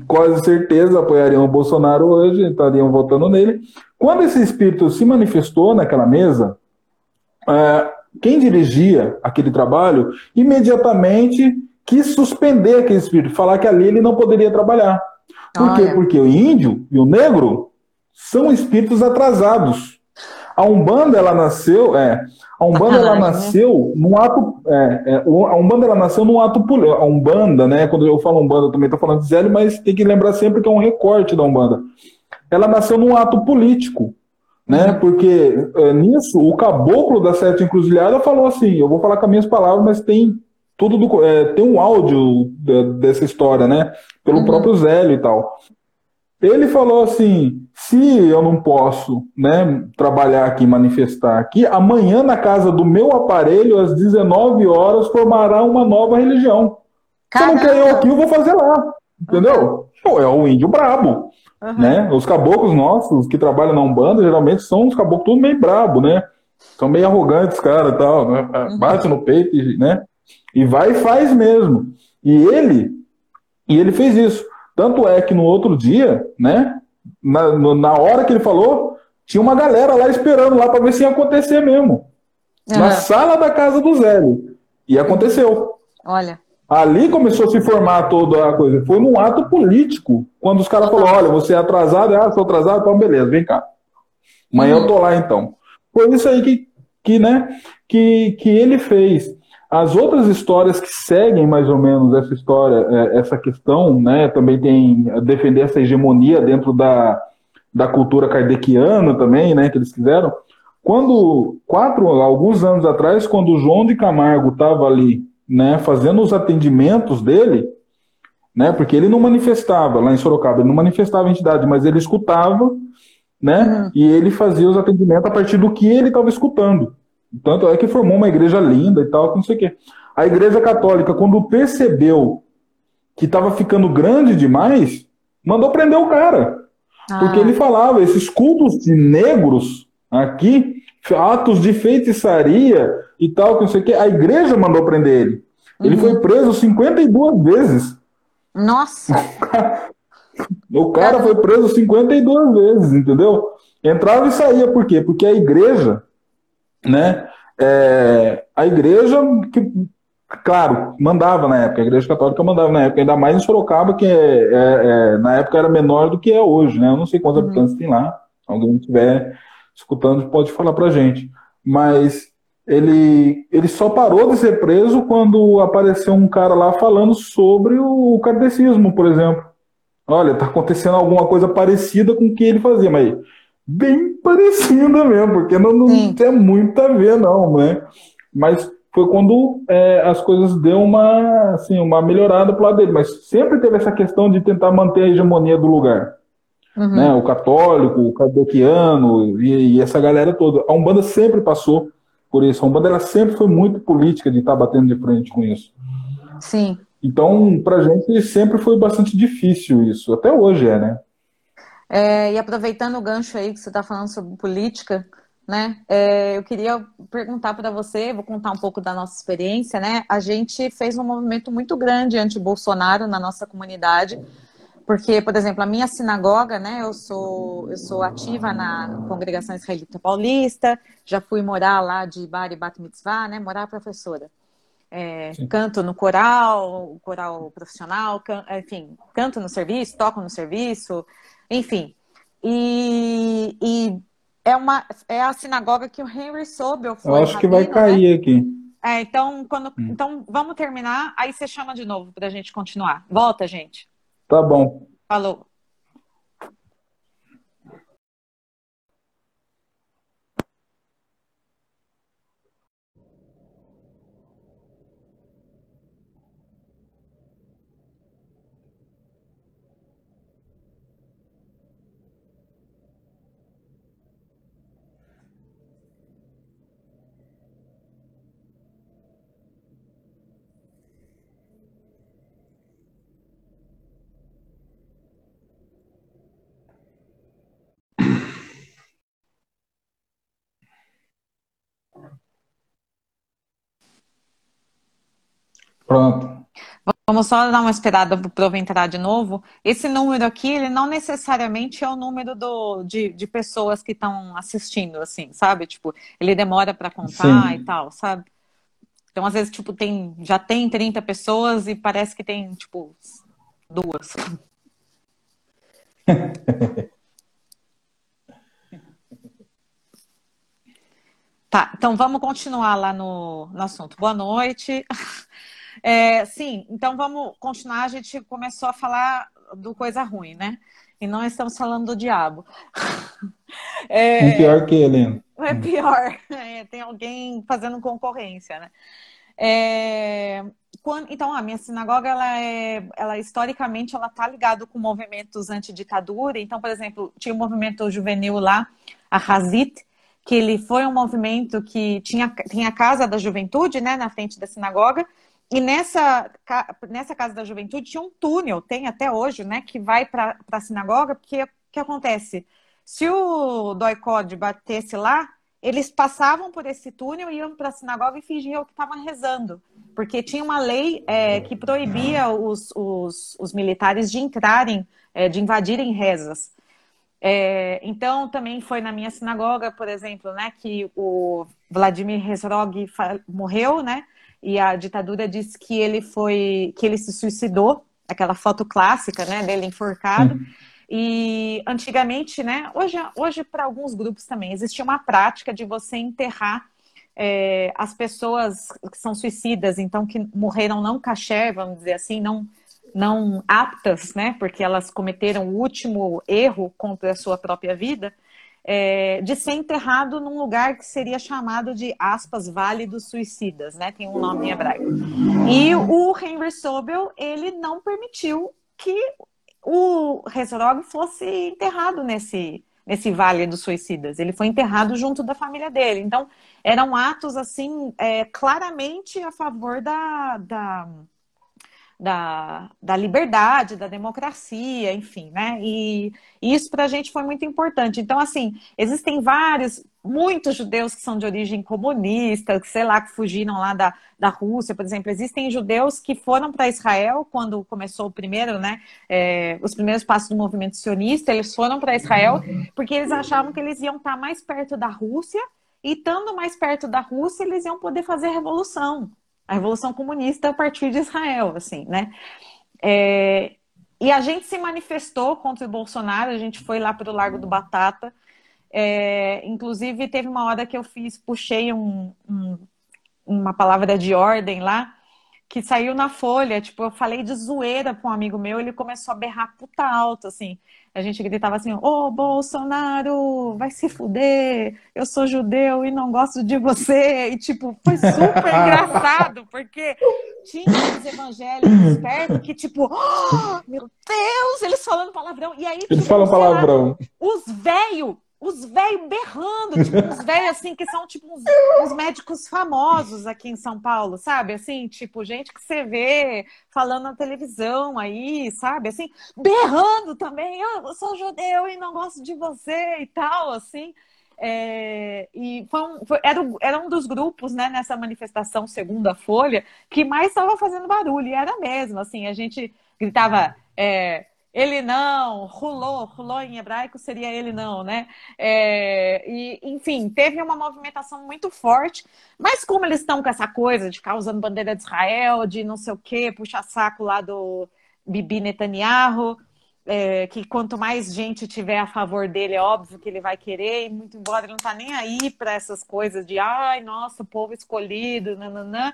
quase certeza apoiariam o Bolsonaro hoje, estariam votando nele. Quando esse espírito se manifestou naquela mesa, é, quem dirigia aquele trabalho imediatamente quis suspender aquele espírito, falar que ali ele não poderia trabalhar. Por quê? Porque o índio e o negro são espíritos atrasados. A Umbanda, ela nasceu, é, a Umbanda, ela né? nasceu num ato, é, é, a Umbanda, ela nasceu num ato político, a Umbanda, né, quando eu falo Umbanda, eu também estou falando de Zélio, mas tem que lembrar sempre que é um recorte da Umbanda. Ela nasceu num ato político, né, uhum. porque é, nisso, o caboclo da Sete Encruzilhada falou assim, eu vou falar com as minhas palavras, mas tem tudo do, é, tem um áudio dessa história, né? Pelo uhum. próprio Zélio e tal. Ele falou assim: se eu não posso né, trabalhar aqui, manifestar aqui, amanhã na casa do meu aparelho, às 19 horas, formará uma nova religião. Caramba. Se não quer eu aqui, eu vou fazer lá. Entendeu? Pô, é o índio brabo. Uhum. Né? Os caboclos nossos que trabalham na Umbanda geralmente são os caboclos tudo meio brabo, né? São meio arrogantes, cara, tal, né? Uhum. Bate no peito, né? E vai e faz mesmo. E ele, e ele fez isso. Tanto é que no outro dia, né, na, na hora que ele falou, tinha uma galera lá esperando lá para ver se ia acontecer mesmo. Uhum. Na sala da casa do Zélio. E aconteceu. Olha. Ali começou a se formar toda a coisa. Foi num ato político. Quando os caras falaram, olha, você é atrasado, ah, sou atrasado, então beleza, vem cá. Amanhã uhum. eu tô lá então. Foi isso aí que, que, né, que, que ele fez. As outras histórias que seguem mais ou menos essa história, é, essa questão, né, também tem defender essa hegemonia dentro da, da cultura kardeciana também, né, que eles quiseram. Quando, quatro, alguns anos atrás, quando o João de Camargo estava ali, né, fazendo os atendimentos dele, né, porque ele não manifestava lá em Sorocaba, ele não manifestava a entidade, mas ele escutava, né, uhum. e ele fazia os atendimentos a partir do que ele estava escutando. Tanto é que formou uma igreja linda e tal, não sei o quê. A igreja católica, quando percebeu que estava ficando grande demais, mandou prender o cara. Ah. Porque ele falava, esses cultos de negros aqui, atos de feitiçaria e tal, que não sei o quê, a igreja mandou prender ele. Ele uhum. foi preso 52 vezes. Nossa! O cara foi preso 52 vezes, entendeu? Entrava e saía, por quê? Porque a igreja né? É, a igreja, que, claro, mandava na época, a igreja católica mandava na época, ainda mais em Sorocaba, que é, é, é na época era menor do que é hoje, né? Eu não sei quantos uhum. habitantes tem lá. Alguém estiver escutando pode falar pra gente. Mas ele, ele só parou de ser preso quando apareceu um cara lá falando sobre o kardecismo, por exemplo. Olha, tá acontecendo alguma coisa parecida com o que ele fazia, mas bem parecida mesmo, porque não, não tem muito a ver, não, né? Mas foi quando é, as coisas deu uma, assim, uma melhorada pro lado dele, mas sempre teve essa questão de tentar manter a hegemonia do lugar. Uhum. Né? O católico, o kardeciano e, e, essa galera toda. A Umbanda sempre passou por isso. A Umbanda ela sempre foi muito política de estar tá batendo de frente com isso. Sim. Então, pra gente sempre foi bastante difícil isso. Até hoje é, né? É, e aproveitando o gancho aí que você está falando sobre política, né? É, eu queria perguntar para você, vou contar um pouco da nossa experiência, né? A gente fez um movimento muito grande anti-Bolsonaro na nossa comunidade, porque, por exemplo, a minha sinagoga, né? Eu sou, eu sou ativa na congregação israelita paulista, já fui morar lá de Bar e Bat Mitzvah, né? Morar professora. É, canto no coral, coral profissional, can, enfim, canto no serviço, toco no serviço, enfim. E, e é, uma, é a sinagoga que o Henry Sobel foi. Eu acho rabino, que vai cair né? aqui. É, então, quando, hum. então vamos terminar, aí você chama de novo para a gente continuar. Volta, gente. Tá bom. Falou. Pronto. Vamos só dar uma esperada para o Provo entrar de novo. Esse número aqui, ele não necessariamente é o número do, de, de pessoas que estão assistindo, assim, sabe? Tipo, ele demora para contar Sim. e tal, sabe? Então, às vezes, tipo, tem, já tem 30 pessoas e parece que tem, tipo, duas. tá, então vamos continuar lá no, no assunto. Boa noite. É, sim, então vamos continuar. A gente começou a falar do coisa ruim, né? E não estamos falando do diabo. É, é pior que ele. É pior. É, tem alguém fazendo concorrência, né? É, quando, então, a minha sinagoga, ela é, ela historicamente, ela tá ligada com movimentos antiditadura. Então, por exemplo, tinha um movimento juvenil lá, a Hazit, que ele foi um movimento que tinha, tinha a Casa da Juventude, né, na frente da sinagoga, e nessa, nessa Casa da Juventude tinha um túnel, tem até hoje, né, que vai para a sinagoga, porque o que acontece? Se o Doicode batesse lá, eles passavam por esse túnel, iam para a sinagoga e fingiam que estavam rezando, porque tinha uma lei é, que proibia os, os, os, militares de entrarem, é, de invadirem rezas. É, então, também foi na minha sinagoga, por exemplo, né, que o Vladimir Herzog morreu, né, e a ditadura disse que ele foi, que ele se suicidou, aquela foto clássica, né, dele enforcado. Uhum. E antigamente, né, hoje, hoje para alguns grupos também existia uma prática de você enterrar é, as pessoas que são suicidas, então que morreram não caché, vamos dizer assim, não não aptas, né, porque elas cometeram o último erro contra a sua própria vida é, de ser enterrado num lugar que seria chamado de, aspas, Vale dos Suicidas, né? Tem um nome em hebraico. E o Henry Sobel, ele não permitiu que o Herzog fosse enterrado nesse, nesse Vale dos Suicidas. Ele foi enterrado junto da família dele. Então, eram atos, assim, é, claramente a favor da, da da, da liberdade, da democracia, enfim, né? E, isso para a gente foi muito importante. Então, assim, existem vários, muitos judeus que são de origem comunista, que sei lá, que fugiram lá da, da Rússia, por exemplo. Existem judeus que foram para Israel quando começou o primeiro, né? É, os primeiros passos do movimento sionista, eles foram para Israel porque eles achavam que eles iam estar mais perto da Rússia e estando mais perto da Rússia, eles iam poder fazer revolução a Revolução Comunista a partir de Israel, assim, né? É, e a gente se manifestou contra o Bolsonaro, a gente foi lá para o Largo do Batata. É, inclusive, teve uma hora que eu fiz, puxei um, um, uma palavra de ordem lá, que saiu na folha. Tipo, eu falei de zoeira para um amigo meu, ele começou a berrar puta alto, assim. A gente gritava assim: Ô oh, Bolsonaro, vai se fuder, eu sou judeu e não gosto de você. E, tipo, foi super engraçado, porque tinha os evangélicos perto que, tipo, oh, meu Deus, eles falando palavrão. E aí, eles tipo, falam palavrão. Lá, os velhos os velhos berrando, tipo, uns velhos assim, que são tipo uns, uns, médicos famosos aqui em São Paulo, sabe? Assim, tipo, gente que você vê falando na televisão aí, sabe? Assim, berrando também, eu sou judeu e não gosto de você e tal, assim. É, e foi um, foi, era, era um dos grupos, né, nessa manifestação segunda Folha, que mais estava fazendo barulho, e era mesmo, assim, a gente gritava. É, ele não, rulou, rulou em hebraico seria ele não, né? É, e, enfim, teve uma movimentação muito forte, mas como eles estão com essa coisa de ficar usando bandeira de Israel, de não sei o quê, puxa saco lá do Bibi Netanyahu, é, que quanto mais gente tiver a favor dele, é óbvio que ele vai querer, e muito embora ele não tá nem aí para essas coisas de ai, nossa, povo escolhido, nananã.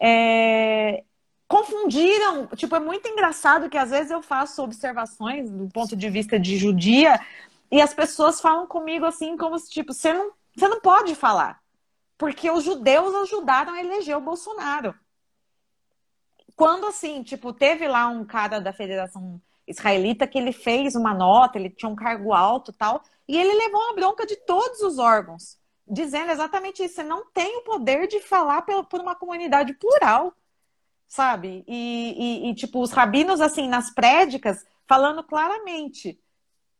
É, confundiram. Tipo, é muito engraçado que às vezes eu faço observações do ponto de vista de judia e as pessoas falam comigo assim, como se, tipo, você não, você não pode falar. Porque os judeus ajudaram a eleger o Bolsonaro. Quando, assim, tipo, teve lá um cara da Federação Israelita que ele fez uma nota, ele tinha um cargo alto tal, e ele levou uma bronca de todos os órgãos, dizendo exatamente isso. Você não tem o poder de falar por uma comunidade plural sabe? E, e, e, tipo, os rabinos, assim, nas prédicas, falando claramente,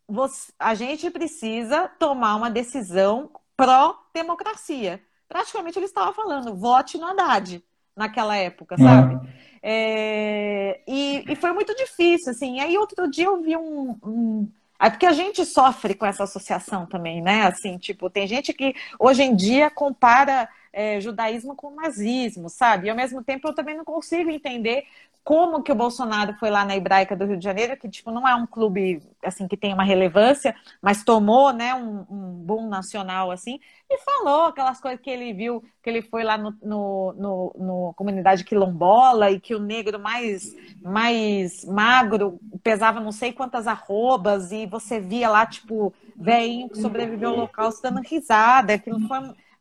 você, a gente precisa tomar uma decisão pró-democracia. Praticamente ele estava falando, vote no Haddad. naquela época, sabe? Uhum. É, e, e, foi muito difícil, assim. E aí outro dia eu vi um, um é porque a gente sofre com essa associação também, né? Assim, tipo, tem gente que hoje em dia compara é, judaísmo com nazismo, sabe? E ao mesmo tempo eu também não consigo entender como que o Bolsonaro foi lá na Hebraica do Rio de Janeiro, que tipo não é um clube assim que tem uma relevância, mas tomou, né, um, um boom nacional assim, e falou aquelas coisas que ele viu, que ele foi lá no, no, no, no comunidade quilombola e que o negro mais mais magro pesava não sei quantas arrobas e você via lá tipo velhinho que sobreviveu ao local dando risada, aquilo foi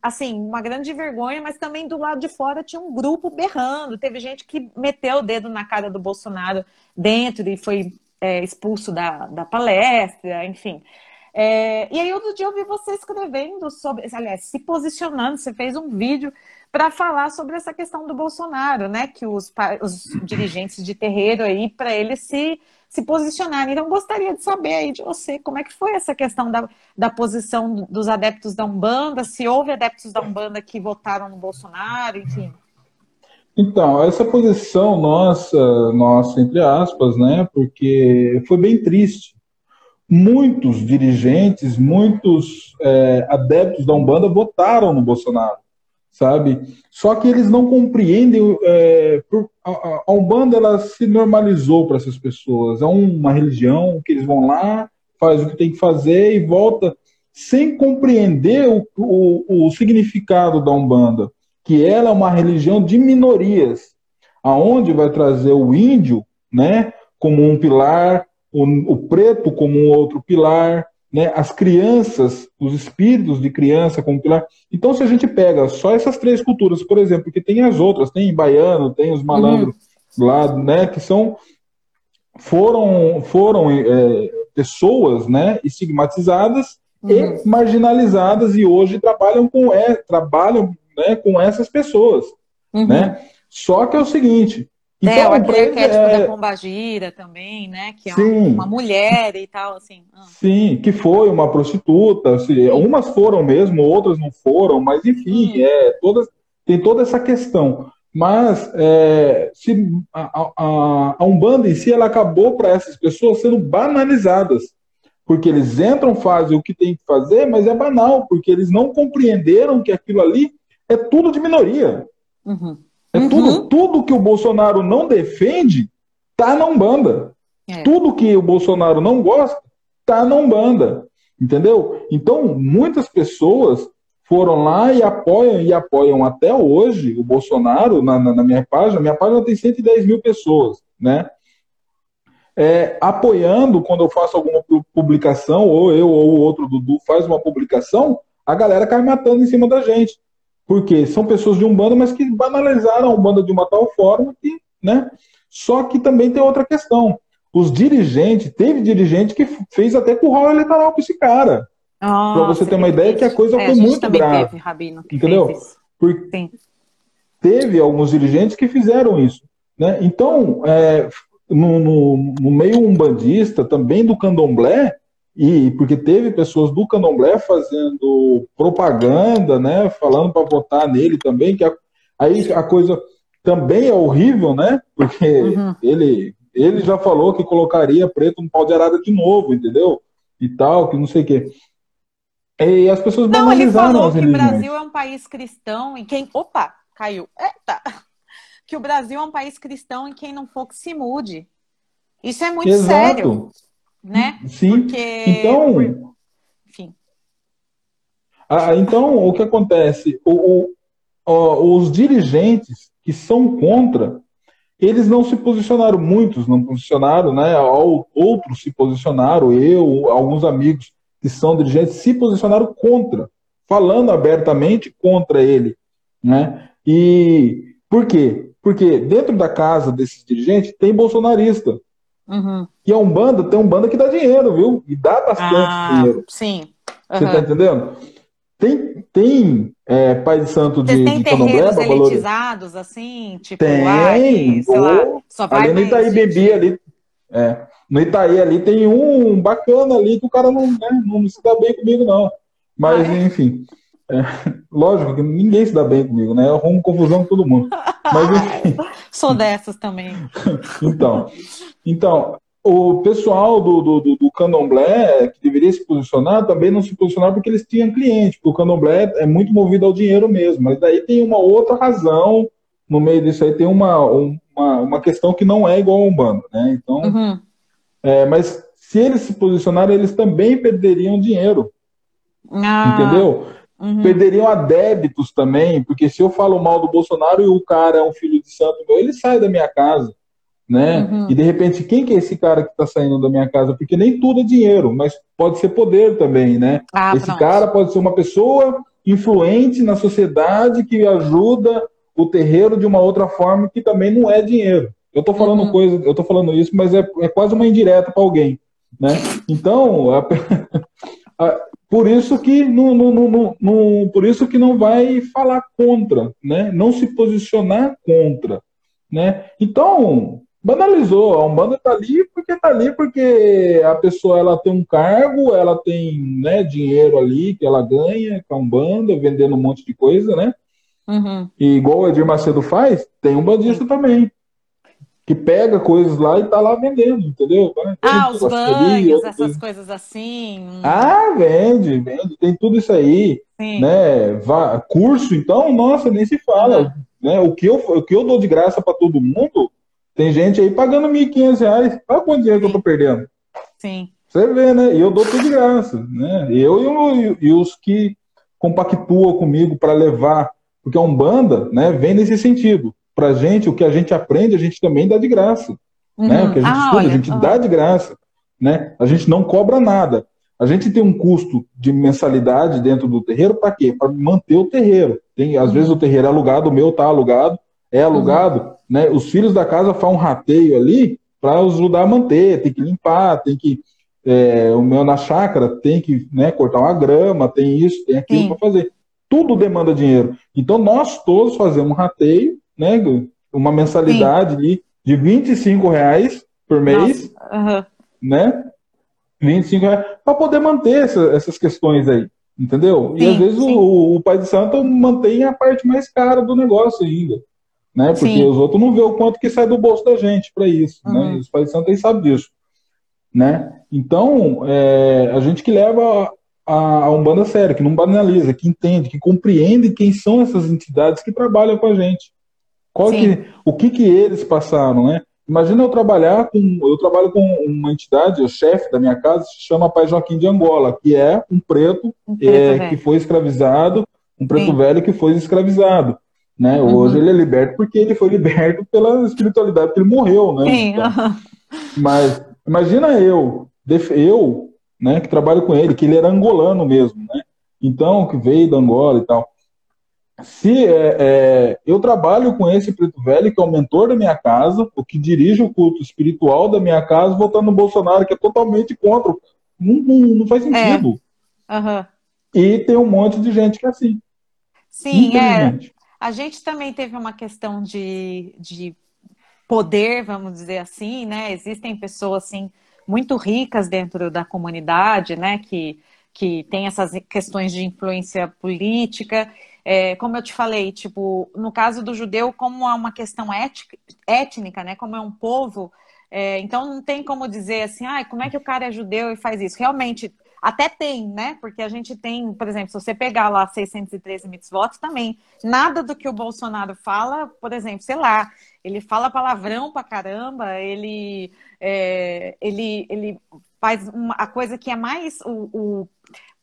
assim, uma grande vergonha, mas também do lado de fora tinha um grupo berrando. Teve gente que meteu o dedo na cara do Bolsonaro dentro e foi é, expulso da, da palestra, enfim. É, e aí, outro dia eu vi você escrevendo sobre, aliás, se posicionando, você fez um vídeo para falar sobre essa questão do Bolsonaro, né? Que os, os dirigentes de terreiro aí, para eles se se posicionarem. Então, gostaria de saber aí de você como é que foi essa questão da, da posição dos adeptos da Umbanda, se houve adeptos da Umbanda que votaram no Bolsonaro, enfim. Então, essa posição nossa, nossa, entre aspas, né, porque foi bem triste. Muitos dirigentes, muitos é, adeptos da Umbanda votaram no Bolsonaro sabe? Só que eles não compreendem. É, por, a, a, Umbanda ela se normalizou para essas pessoas. É uma religião que eles vão lá, faz o que tem que fazer e volta sem compreender o, o, o significado da Umbanda, que ela é uma religião de minorias, aonde vai trazer o índio, né, como um pilar, o, o preto como um outro pilar, né, as crianças, os espíritos de criança como pilar. Então, se a gente pega só essas três culturas, por exemplo, porque tem as outras, tem baiano, tem os malandros uhum. lá, né, que são foram foram é, pessoas, né, estigmatizadas uhum. e marginalizadas e hoje trabalham com é, trabalham, né, com essas pessoas, uhum. né? Só que é o seguinte, então, é, o arquétipo é... da Pombagira também, né? Que é Sim. uma mulher e tal, assim. Ah. Sim, que foi uma prostituta. Assim, umas foram mesmo, outras não foram, mas enfim, hum. é, todas, tem toda essa questão. Mas é, se a, a, a Umbanda em si ela acabou para essas pessoas sendo banalizadas. Porque eles entram, fazem o que tem que fazer, mas é banal, porque eles não compreenderam que aquilo ali é tudo de minoria. Uhum. É uhum. tudo, tudo que o Bolsonaro não defende tá na Umbanda. É. Tudo que o Bolsonaro não gosta tá na Umbanda. Entendeu? Então, muitas pessoas foram lá e apoiam e apoiam até hoje o Bolsonaro na, na, na minha página. Minha página tem 110 mil pessoas, né? É, apoiando quando eu faço alguma publicação, ou eu ou o outro Dudu faz uma publicação, a galera cai matando em cima da gente. Porque são pessoas de Umbanda, mas que banalizaram a Umbanda de uma tal forma que, né? Só que também tem outra questão. Os dirigentes, teve dirigente que fez até curral eleitoral para esse cara. Oh, para você ter uma ideia que a coisa é, foi a muito grave. Teve, Rabino, entendeu? Porque teve alguns dirigentes que fizeram isso. Né? Então, é, no, no, no meio umbandista, também do candomblé, e porque teve pessoas do Candomblé fazendo propaganda, né, falando para votar nele também, que a, aí a coisa também é horrível, né? Porque uhum. ele ele já falou que colocaria preto no pau de arada de novo, entendeu? E tal, que não sei o quê. E as pessoas Não, ele falou que o Brasil é um país cristão e quem. Opa, caiu. Eita! Que o Brasil é um país cristão e quem não for que se mude. Isso é muito Exato. sério né? Sim. Porque... Então, enfim. Ah, então, o que acontece? O, o, os dirigentes que são contra, eles não se posicionaram, muitos não posicionaram, né? Outros se posicionaram, eu, alguns amigos que são dirigentes se posicionaram contra, falando abertamente contra ele, né? E por quê? Porque dentro da casa desses dirigentes tem bolsonarista. Uhum. E a Umbanda tem um banda que dá dinheiro, viu? E dá bastante ah, dinheiro. Sim. Uhum. Você tá entendendo? Tem, tem é, Pai de Santo de, tem de terreiros elitizados, assim? Tipo, tem, ai, sei lá, só vai ali no Itaí Bebi, ali, é, no Itaí ali tem um bacana ali que o cara não, né, não se dá bem comigo, não. Mas, ah, é? enfim, é, lógico que ninguém se dá bem comigo, né? Eu arrumo confusão com todo mundo. Mas, enfim. Sou dessas também. então, então, o pessoal do, do, do, candomblé, que deveria se posicionar, também não se posicionaram porque eles tinham cliente, porque o candomblé é muito movido ao dinheiro mesmo. Mas daí tem uma outra razão no meio disso aí, tem uma, uma, uma questão que não é igual a Umbanda, né? Então, uhum. é, mas se eles se posicionarem, eles também perderiam dinheiro. Ah. Entendeu? Uhum. Perderiam adébitos também, porque se eu falo mal do Bolsonaro e o cara é um filho de santo meu, ele sai da minha casa, né? Uhum. E de repente, quem que é esse cara que está saindo da minha casa? Porque nem tudo é dinheiro, mas pode ser poder também, né? Ah, esse pronto. cara pode ser uma pessoa influente na sociedade que ajuda o terreiro de uma outra forma que também não é dinheiro. Eu estou falando uhum. coisa, eu tô falando isso, mas é, é quase uma indireta para alguém, né? Então, a, a, por isso que não, não, não, não, por isso que não vai falar contra, né? Não se posicionar contra, né? Então, banalizou, a Umbanda está ali porque está ali porque a pessoa ela tem um cargo, ela tem, né, dinheiro ali que ela ganha com a Umbanda, vendendo um monte de coisa, né? Uhum. E igual o Edir Macedo faz, tem um bandista também que pega coisas lá e tá lá vendendo, entendeu? ah, os banhos, essas coisa. coisas assim. Ah, vende, vende, tem tudo isso aí, Sim. né? curso, então, nossa, nem se fala, né? O que eu, o que eu dou de graça para todo mundo, tem gente aí pagando 1.500 reais, olha quanto dinheiro Sim. que eu tô perdendo. Sim. Você vê, né? E eu dou tudo de graça, né? Eu e, e os que compactuam comigo para levar, porque a Umbanda, né, vem nesse sentido para a gente, o que a gente aprende, a gente também dá de graça. Uhum. Né? O que a gente ah, estuda, olha, a gente uhum. dá de graça. Né? A gente não cobra nada. A gente tem um custo de mensalidade dentro do terreiro para quê? Para manter o terreiro. Tem, às uhum. vezes o terreiro é alugado, o meu está alugado, é alugado, uhum. Né? Os filhos da casa fazem um rateio ali para ajudar a manter, tem que limpar, tem que. É, o meu na chácara tem que né, cortar uma grama, tem isso, tem aquilo para fazer. Tudo demanda dinheiro. Então nós todos fazemos um rateio né? Uma mensalidade Sim. ali de 25 reais por mês, uhum. né? 25 reais, para poder manter essa, essas questões aí, entendeu? Sim, e às vezes o, o, pai de santo mantém a parte mais cara do negócio ainda, né? Porque sim. os outros não vê o quanto que sai do bolso da gente para isso, né? uhum. né? Os pais de santo aí sabem disso, né? Então, é, a gente que leva a, a Umbanda sério, que não banaliza, que entende, que compreende quem são essas entidades que trabalham com a gente. Qual que, o que, que eles passaram, né? Imagina eu trabalhar com. Eu trabalho com uma entidade, o chefe da minha casa se chama Pai Joaquim de Angola, que é um preto, um preto é, que foi escravizado, um preto Sim. velho que foi escravizado. Né? Uhum. Hoje ele é liberto porque ele foi liberto pela espiritualidade, porque ele morreu, né? Sim. Então, mas imagina eu, eu, né, que trabalho com ele, que ele era angolano mesmo, né? Então, que veio da Angola e tal se é, é, eu trabalho com esse preto velho, que é o mentor da minha casa, o que dirige o culto espiritual da minha casa, votando no Bolsonaro, que é totalmente contra. Não, não, não faz sentido. É. Uhum. E tem um monte de gente que é assim. Sim, é. A gente também teve uma questão de, de poder, vamos dizer assim, né? Existem pessoas assim muito ricas dentro da comunidade, né? Que, que tem essas questões de influência política é, como eu te falei, tipo, no caso do judeu, como é uma questão ética, étnica, né? Como é um povo, é, então não tem como dizer assim, ah, como é que o cara é judeu e faz isso? Realmente, até tem, né? Porque a gente tem, por exemplo, se você pegar lá 613 mitzvot também, nada do que o Bolsonaro fala, por exemplo, sei lá, ele fala palavrão pra caramba, ele, é, ele, ele faz uma, a coisa que é mais o, o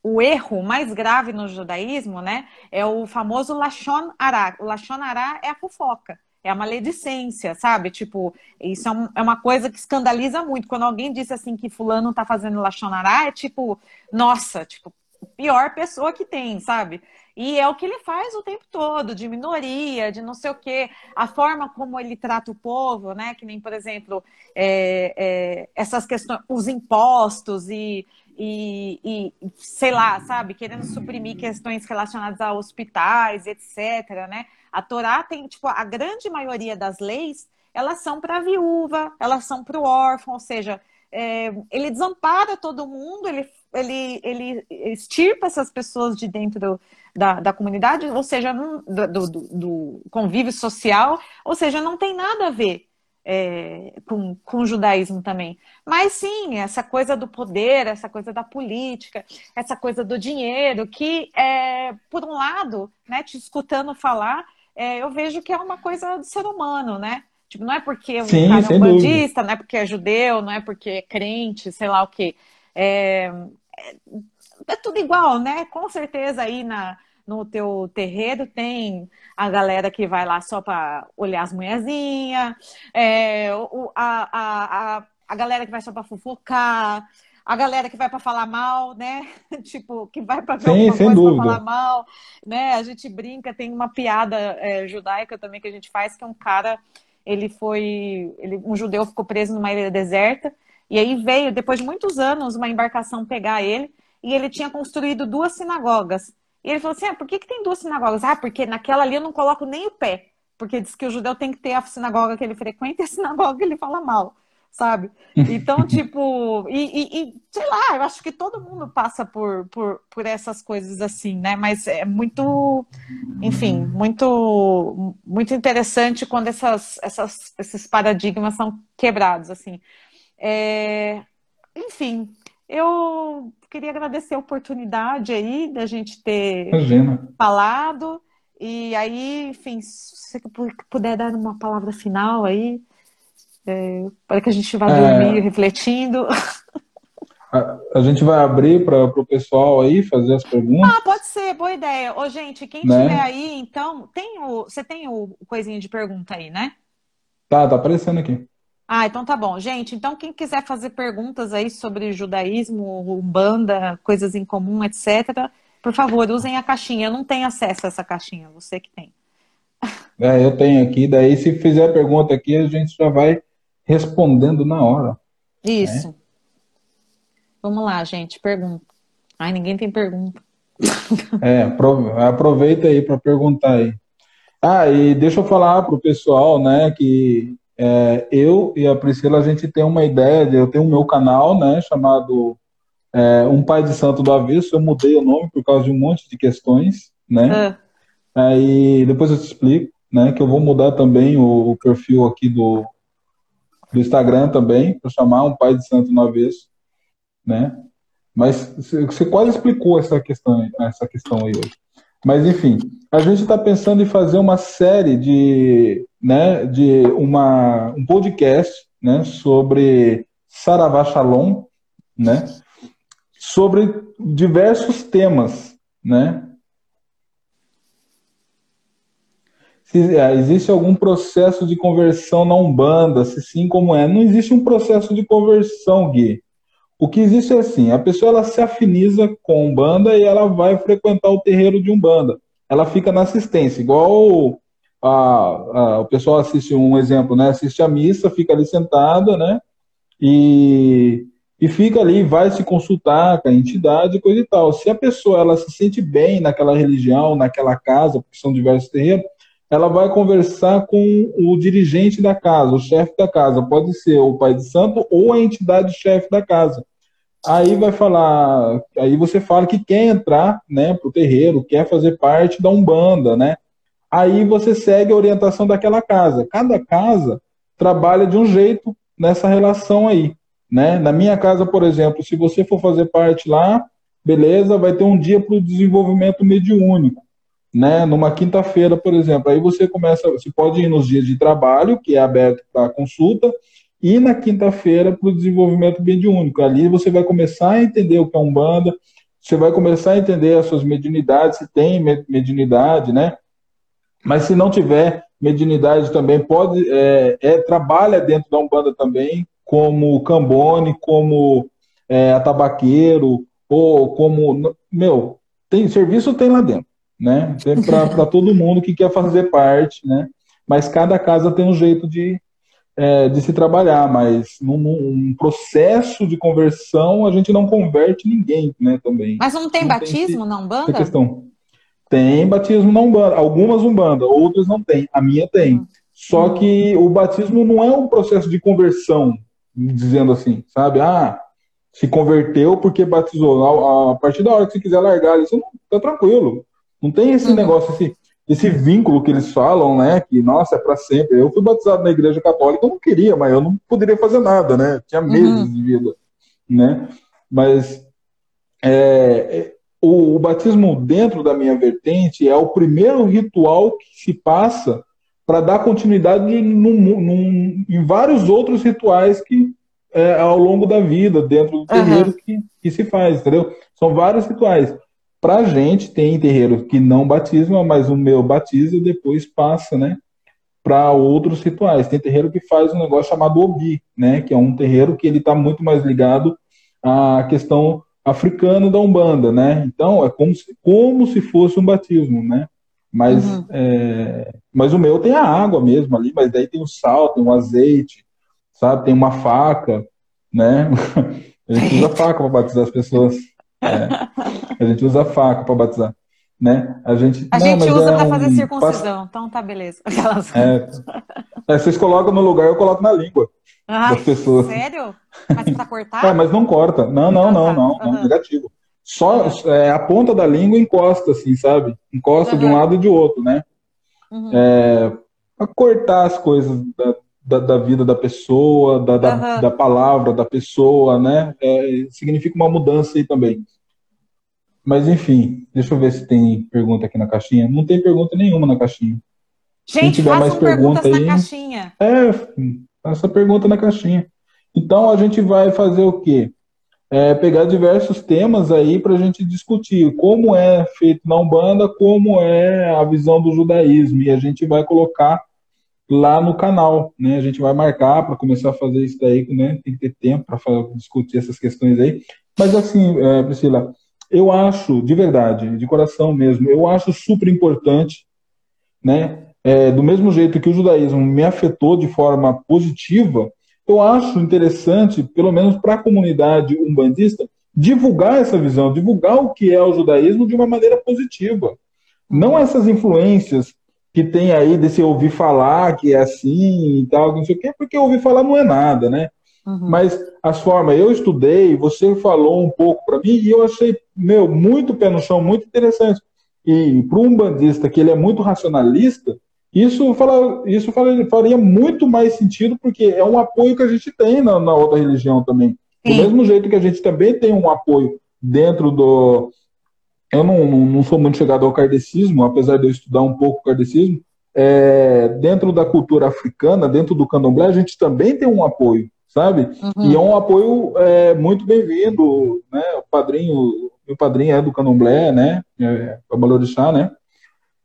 o erro mais grave no judaísmo, né, é o famoso Lashon Ará. O Lashon Ará é a fofoca, é a maledicência, sabe? Tipo, isso é, um, é, uma coisa que escandaliza muito. Quando alguém diz assim que fulano tá fazendo Lashon Ará, é tipo, nossa, tipo, pior pessoa que tem, sabe? E é o que ele faz o tempo todo, de minoria, de não sei o quê. A forma como ele trata o povo, né? Que nem, por exemplo, é, é, essas questões, os impostos e e, e, sei lá, sabe, querendo suprimir questões relacionadas a hospitais, etc, né? A Torá tem, tipo, a grande maioria das leis, elas são para a viúva, elas são para o órfão, ou seja, é, ele desampara todo mundo, ele ele, ele extirpa essas pessoas de dentro da, da comunidade, ou seja, não, do, do, do, convívio social, ou seja, não tem nada a ver é, com, com o judaísmo também. Mas sim, essa coisa do poder, essa coisa da política, essa coisa do dinheiro, que, é, por um lado, né, te escutando falar, é, eu vejo que é uma coisa do ser humano, né? Tipo, não é porque o Sim, cara é um bandista, não é porque é judeu, não é porque é crente, sei lá o quê. É, é, é tudo igual, né? Com certeza aí na, no teu terreiro tem a galera que vai lá só para olhar as mulherzinhas, é, a, a, a galera que vai só para fofocar, a galera que vai para falar mal, né? tipo, que vai para ver Sim, alguma coisa para falar mal, né? A gente brinca, tem uma piada é, judaica também que a gente faz, que é um cara ele foi. Ele, um judeu ficou preso numa ilha deserta, e aí veio, depois de muitos anos, uma embarcação pegar ele, e ele tinha construído duas sinagogas. E ele falou assim: ah, por que, que tem duas sinagogas? Ah, porque naquela ali eu não coloco nem o pé. Porque diz que o judeu tem que ter a sinagoga que ele frequenta e a sinagoga que ele fala mal sabe? Então, tipo, e, e, e, sei lá, eu acho que todo mundo passa por, por, por essas coisas assim, né? Mas é muito, enfim, muito, muito interessante quando essas, essas, esses paradigmas são quebrados, assim. É, enfim, eu queria agradecer a oportunidade aí da gente ter Imagina. falado. E aí, enfim, se você puder dar uma palavra final aí, é, para que a gente vá dormir é, refletindo. A, gente vai abrir para o pessoal aí fazer as perguntas. Ah, pode ser, boa ideia. Ô, gente, quem né? tiver aí, então, tem o, você tem o coisinho de pergunta aí, né? Tá, tá aparecendo aqui. Ah, então tá bom. Gente, então quem quiser fazer perguntas aí sobre judaísmo, umbanda, coisas em comum, etc., por favor, usem a caixinha. Eu não tenho acesso a essa caixinha, você que tem. É, eu tenho aqui. Daí, se fizer pergunta aqui, a gente já vai respondendo na hora. Isso. Né? Vamos lá, gente, pergunta. Ai, ninguém tem pergunta. É, aproveita aí para perguntar aí. Ah, e deixa eu falar para o pessoal, né, que é, eu e a Priscila, a gente tem uma ideia, de, eu tenho o meu canal, né, chamado é, Um Pai de Santo do Avesso, eu mudei o nome por causa de um monte de questões, né, ah. aí depois eu te explico, né, que eu vou mudar também o, o perfil aqui do, do Instagram também, para chamar um pai de santo no avesso, né? Mas você quase explicou essa questão, essa questão aí hoje. Mas enfim, a gente está pensando em fazer uma série de, né, de uma, um podcast, né, sobre Saravá Shalom, né, sobre diversos temas, né, se é, existe algum processo de conversão na Umbanda, se sim, como é. Não existe um processo de conversão, Gui. O que existe é assim, a pessoa ela se afiniza com Umbanda e ela vai frequentar o terreiro de Umbanda. Ela fica na assistência, igual a, a, o pessoal assiste um exemplo, né? Assiste a missa, fica ali sentada, né? E, e fica ali, vai se consultar com a entidade, coisa e tal. Se a pessoa ela se sente bem naquela religião, naquela casa, porque são diversos terreiros, ela vai conversar com o dirigente da casa, o chefe da casa. Pode ser o pai de santo ou a entidade chefe da casa. Aí vai falar, aí você fala que quer entrar, né, pro terreiro, quer fazer parte da umbanda, né? Aí você segue a orientação daquela casa. Cada casa trabalha de um jeito nessa relação aí, né? Na minha casa, por exemplo, se você for fazer parte lá, beleza, vai ter um dia para o desenvolvimento mediúnico né, numa quinta-feira, por exemplo. Aí você começa, você pode ir nos dias de trabalho, que é aberto para consulta, e na quinta-feira para o desenvolvimento mediúnico. Ali você vai começar a entender o que é Umbanda, você vai começar a entender as suas mediunidades, se tem mediunidade, né? Mas se não tiver mediunidade também, pode, é, é trabalha dentro da Umbanda também, como cambone, como é, atabaqueiro, ou como, meu, tem serviço tem lá dentro né? Para todo mundo que quer fazer parte, né? Mas cada casa tem um jeito de, é, de se trabalhar, mas num, num, processo de conversão a gente não converte ninguém, né? Também. Mas não tem não batismo tem na Umbanda? questão. Tem batismo na Umbanda, algumas Umbanda, outras não tem. A minha tem. Só hum. que o batismo não é um processo de conversão, dizendo assim, sabe? Ah, se converteu porque batizou. A, partir da hora que você quiser largar, isso não tá tranquilo. Não tem esse uhum. negócio, esse, esse vínculo que eles falam, né? Que, nossa, é para sempre. Eu fui batizado na igreja católica, eu não queria, mas eu não poderia fazer nada, né? Tinha meses uhum. de vida, né? Mas é, o, o, batismo dentro da minha vertente é o primeiro ritual que se passa para dar continuidade num, num, em vários outros rituais que é, ao longo da vida, dentro do terreiro uhum. que, que se faz, entendeu? São vários rituais. Pra gente, tem terreiro que não batisma, mas o meu batiza e depois passa, né? Para outros rituais. Tem terreiro que faz um negócio chamado Obi, né? Que é um terreiro que ele está muito mais ligado à questão africano da Umbanda, né? Então, é como se, como se fosse um batismo, né? Mas, uhum. é, mas o meu tem a água mesmo ali, mas daí tem o sal, tem o azeite, sabe? Tem uma faca, né? A gente usa faca para batizar as pessoas. É. A gente usa faca para batizar. Né? A gente, a não, gente usa é para um... fazer circuncisão, então tá beleza. É. é. vocês colocam no lugar, eu coloco na língua ah, das pessoas. Sério? Mas para cortar? É, mas não corta. Não, não, não, não, não, uhum. negativo. Só é, a ponta da língua encosta, assim, sabe? Encosta uhum. de um lado e de outro, né? Uhum. É, para cortar as coisas da, da, da, vida da pessoa, da, da, da, palavra da pessoa, né? É, significa uma mudança aí também. Mas enfim, deixa eu ver se tem pergunta aqui na caixinha. Não tem pergunta nenhuma na caixinha. Gente, tiver mais pergunta aí, na caixinha. É, essa pergunta na caixinha. Então a gente vai fazer o quê? É, pegar diversos temas aí para a gente discutir como é feito na Umbanda, como é a visão do judaísmo, e a gente vai colocar lá no canal, né? A gente vai marcar para começar a fazer isso daí, né? Tem que ter tempo para discutir essas questões aí. Mas assim, é, Priscila, eu acho, de verdade, de coração mesmo, eu acho super importante, né? É, do mesmo jeito que o judaísmo me afetou de forma positiva, eu acho interessante, pelo menos para a comunidade umbandista, divulgar essa visão, divulgar o que é o judaísmo de uma maneira positiva. Não essas influências que tem aí desse ouvir falar que é assim e tal, não sei o quê, porque ouvir falar não é nada, né? Uhum. Mas as formas, eu estudei, você falou um pouco para mim e eu achei, meu, muito pé no chão, muito interessante. E para um bandista que ele é muito racionalista, isso, fala, isso faria muito mais sentido, porque é um apoio que a gente tem na, na outra religião também. Sim. Do mesmo jeito que a gente também tem um apoio dentro do, eu não, não, sou muito chegado ao kardecismo, apesar de eu estudar um pouco o kardecismo. É, dentro da cultura africana, dentro do candomblé, a gente também tem um apoio, sabe? Uhum. E é um apoio é, muito bem-vindo, né? O padrinho, meu padrinho é do candomblé, né? É, é Balorixá, né?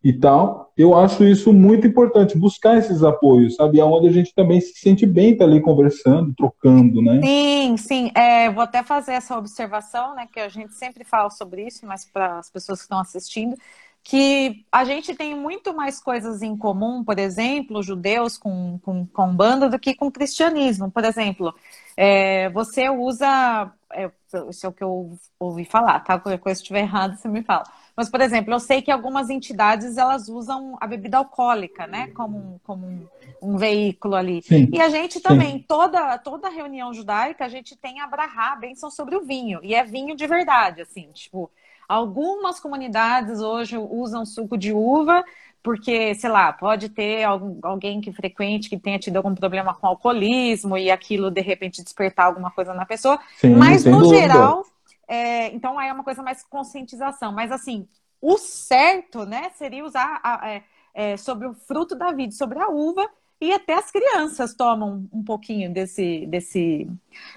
E tal. Eu acho isso muito importante, buscar esses apoios, sabe? Aonde a gente também se sente bem tá ali conversando, trocando, né? Sim, sim. É, vou até fazer essa observação, né? Que a gente sempre fala sobre isso, mas para as pessoas que estão assistindo, que a gente tem muito mais coisas em comum, por exemplo, judeus com, com, com banda, do que com cristianismo. Por exemplo, é, você usa. É, isso é o que eu ouvi falar, tá? Qualquer coisa estiver errado, você me fala. Mas, por exemplo, eu sei que algumas entidades elas usam a bebida alcoólica, né? Como, como um, um veículo ali. Sim, e a gente também, toda, toda reunião judaica, a gente tem a brahá, a bênção sobre o vinho. E é vinho de verdade, assim, tipo. Algumas comunidades hoje usam suco de uva, porque, sei lá, pode ter alguém que frequente que tenha tido algum problema com alcoolismo e aquilo de repente despertar alguma coisa na pessoa. Sim, Mas no dúvida. geral, é, então aí é uma coisa mais conscientização. Mas assim, o certo, né, seria usar a, é, é, sobre o fruto da vida, sobre a uva, e até as crianças tomam um pouquinho desse, desse,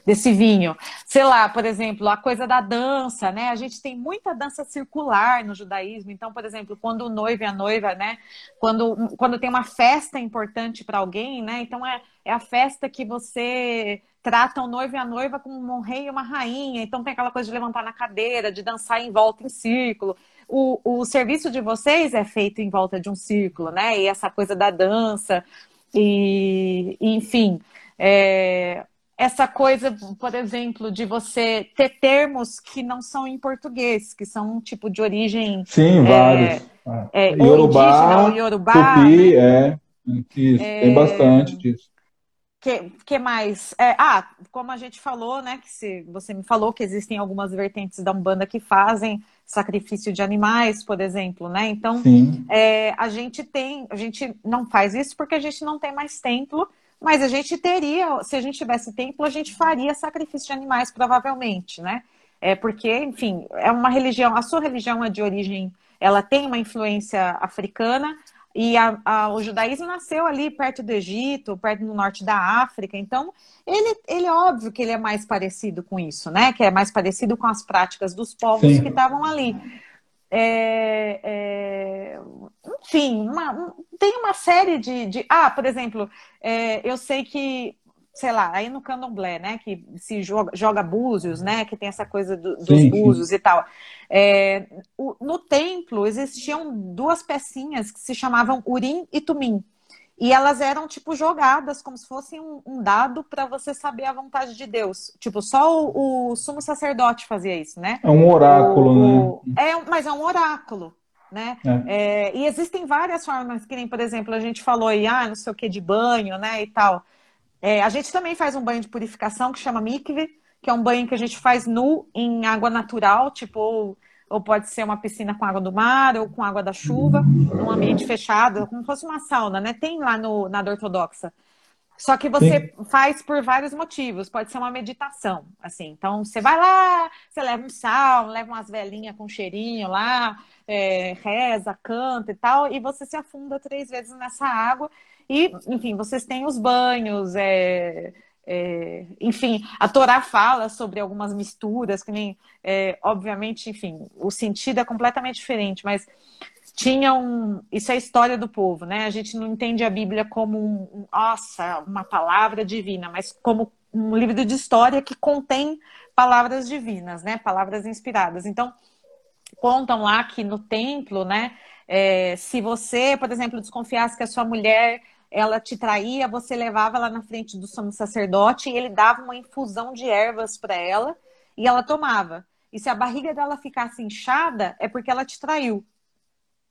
desse vinho. Sei lá, por exemplo, a coisa da dança, né? A gente tem muita dança circular no judaísmo. Então, por exemplo, quando o noivo e a noiva, né? Quando, quando tem uma festa importante para alguém, né? Então é, é a festa que você trata o noivo e a noiva como um rei e uma rainha. Então tem aquela coisa de levantar na cadeira, de dançar em volta em círculo. O, o serviço de vocês é feito em volta de um círculo, né? E essa coisa da dança. E, enfim, é, essa coisa, por exemplo, de você ter termos que não são em português, que são um tipo de origem. Sim, é, vários. É, Yorubá, ou indígena, ou Yorubá. Tupi, né? é. Isso, tem é, bastante disso. Que, que mais? É, ah, como a gente falou, né? Que se, você me falou que existem algumas vertentes da Umbanda que fazem sacrifício de animais, por exemplo, né? Então, é, a gente tem, a gente não faz isso porque a gente não tem mais templo, mas a gente teria, se a gente tivesse templo, a gente faria sacrifício de animais, provavelmente, né? É porque, enfim, é uma religião, a sua religião é de origem, ela tem uma influência africana, e a, a, o judaísmo nasceu ali perto do Egito, perto do norte da África. Então, ele, ele é óbvio que ele é mais parecido com isso, né? Que é mais parecido com as práticas dos povos Sim. que estavam ali. É, é, enfim, uma, tem uma série de, de. Ah, por exemplo, é, eu sei que sei lá, aí no candomblé, né, que se joga, joga búzios, né, que tem essa coisa do, dos sim, búzios sim. e tal. É, o, no templo existiam duas pecinhas que se chamavam urim e tumim. E elas eram, tipo, jogadas como se fossem um, um dado para você saber a vontade de Deus. Tipo, só o, o, sumo sacerdote fazia isso, né? É um oráculo, o, né? É, mas é um oráculo, né? É. É, e existem várias formas, que nem, por exemplo, a gente falou aí, ah, não sei o que, de banho, né, e tal. É, a gente também faz um banho de purificação que chama mikve, que é um banho que a gente faz nu em água natural, tipo, ou, ou pode ser uma piscina com água do mar ou com água da chuva, num ambiente fechado, como se fosse uma sauna, né? Tem lá no, na ortodoxa. Só que você Sim. faz por vários motivos. Pode ser uma meditação, assim. Então, você vai lá, você leva um sal, leva umas velhinhas com cheirinho lá, é, reza, canta e tal, e você se afunda três vezes nessa água e, enfim, vocês têm os banhos, é, é, enfim, a Torá fala sobre algumas misturas, que nem, é, obviamente, enfim, o sentido é completamente diferente, mas tinha um. Isso é a história do povo, né? A gente não entende a Bíblia como um, nossa, uma palavra divina, mas como um livro de história que contém palavras divinas, né? Palavras inspiradas. Então, contam lá que no templo, né? É, se você, por exemplo, desconfiasse que a sua mulher ela te traía, você levava ela na frente do sumo sacerdote e ele dava uma infusão de ervas para ela e ela tomava. E se a barriga dela ficasse inchada, é porque ela te traiu.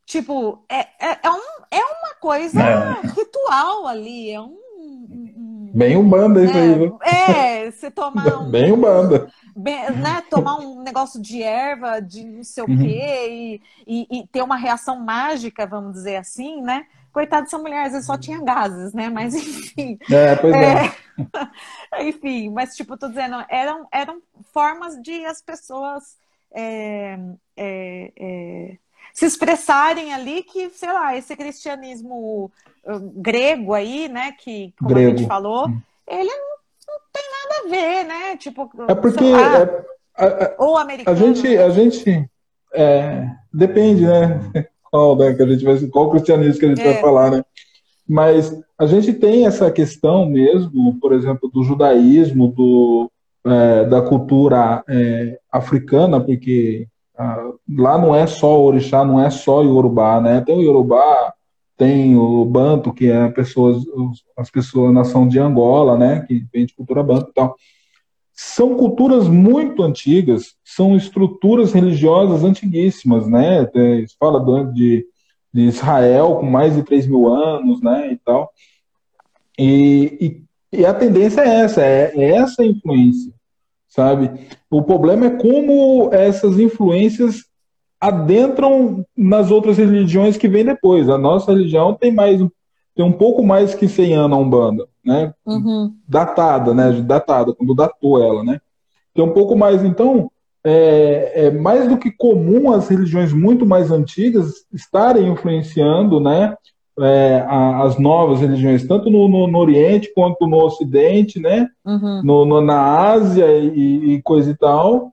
Tipo, é, é, é, um, é uma coisa é. ritual ali, é um. um Bem umbanda isso aí, viu? É, você tomar um. Bem umbanda. Bem, né, tomar um negócio de erva, de não sei o uhum. quê, e, e, e ter uma reação mágica, vamos dizer assim, né? Coitada dessa mulher, às vezes só tinha gases, né? Mas enfim. É, pois é. é. enfim, mas tipo, tô dizendo, eram, eram formas de as pessoas é, é, é, se expressarem ali que, sei lá, esse cristianismo uh, grego aí, né? Que, como grego. a gente falou, hum. ele não, não, tem nada a ver, né? Tipo, é porque. Lá, é, a, a, ou americano. A gente, a gente é, depende, né? Qual, né, que a gente vai, qual cristianismo que a gente é. vai falar, né? Mas a gente tem essa questão mesmo, por exemplo, do judaísmo, do, é, da cultura é, africana, porque ah, lá não é só o orixá, não é só o Yorubá, né? Tem o Yorubá, tem o Banto, que é pessoas, as pessoas, nação de Angola, né? Que vem de cultura Banto e tal. São culturas muito antigas, são estruturas religiosas antiguíssimas, né? É, fala de, de Israel com mais de 3 mil anos, né? E tal. E, e, e a tendência é essa, é, é essa influência, sabe? O problema é como essas influências adentram nas outras religiões que vêm depois. A nossa religião tem mais tem um pouco mais que 100 anos a Umbanda, né? Uhum. Datada, né? Datada, quando datou ela, né? Tem um pouco mais, então, é, é, mais do que comum as religiões muito mais antigas estarem influenciando, né? É, a, as novas religiões, tanto no, no, no, Oriente quanto no Ocidente, né? Uhum. No, no, na Ásia e, e coisa e tal,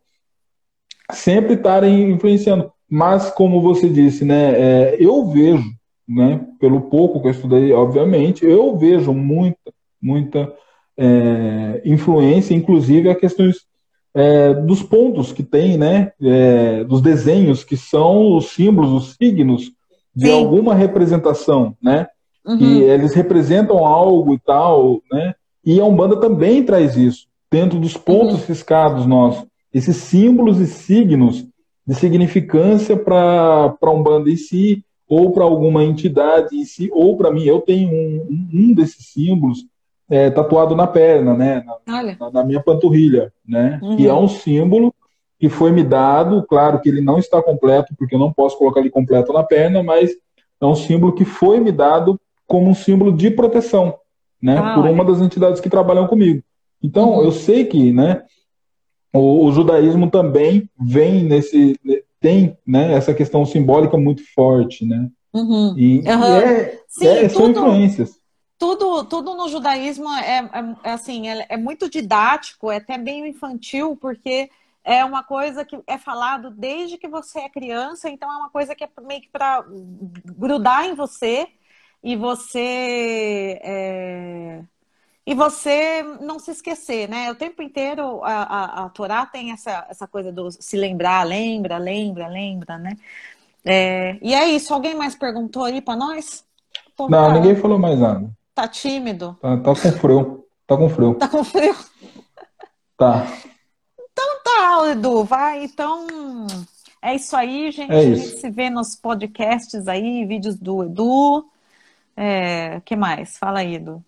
sempre estarem influenciando. Mas, como você disse, né? É, eu vejo né, pelo pouco que eu estudei, obviamente, eu vejo muita, muita é, influência, inclusive a questões é, dos pontos que tem, né, é, dos desenhos que são os símbolos, os signos de Sim. alguma representação, né, uhum. que eles representam algo e tal, né, e a Umbanda também traz isso dentro dos pontos uhum. riscados nossos, esses símbolos e signos de significância para a Umbanda em si, ou para alguma entidade em si, ou para mim, eu tenho um, um, desses símbolos é, tatuado na perna, né? Na, na, na minha panturrilha, né? Uhum. Que é um símbolo que foi me dado, claro que ele não está completo, porque eu não posso colocar ele completo na perna, mas é um símbolo que foi me dado como um símbolo de proteção, né? Ah, por uma das entidades que trabalham comigo. Então, uhum. eu sei que, né? O, o, judaísmo também vem nesse tem, né? Essa questão simbólica muito forte, né? Uhum. E, uhum. e é, Sim, é, são tudo, influências. Tudo, tudo no judaísmo é, é, é assim, é, é, muito didático, é até meio infantil, porque é uma coisa que é falado desde que você é criança, então é uma coisa que é meio que para grudar em você e você é, e você não se esquecer, né? O tempo inteiro a, a, a Torá tem essa, essa coisa do se lembrar, lembra, lembra, lembra, né? É, e é isso. Alguém mais perguntou aí para nós? Pô, não, ninguém falou mais nada. Tá tímido? Tá, tá com frio. Tá com frio. Tá com frio? Tá. Então tá, Edu. Vai, então. É isso aí, gente. É isso. A gente se vê nos podcasts aí, vídeos do Edu. É, que mais? Fala aí, Edu.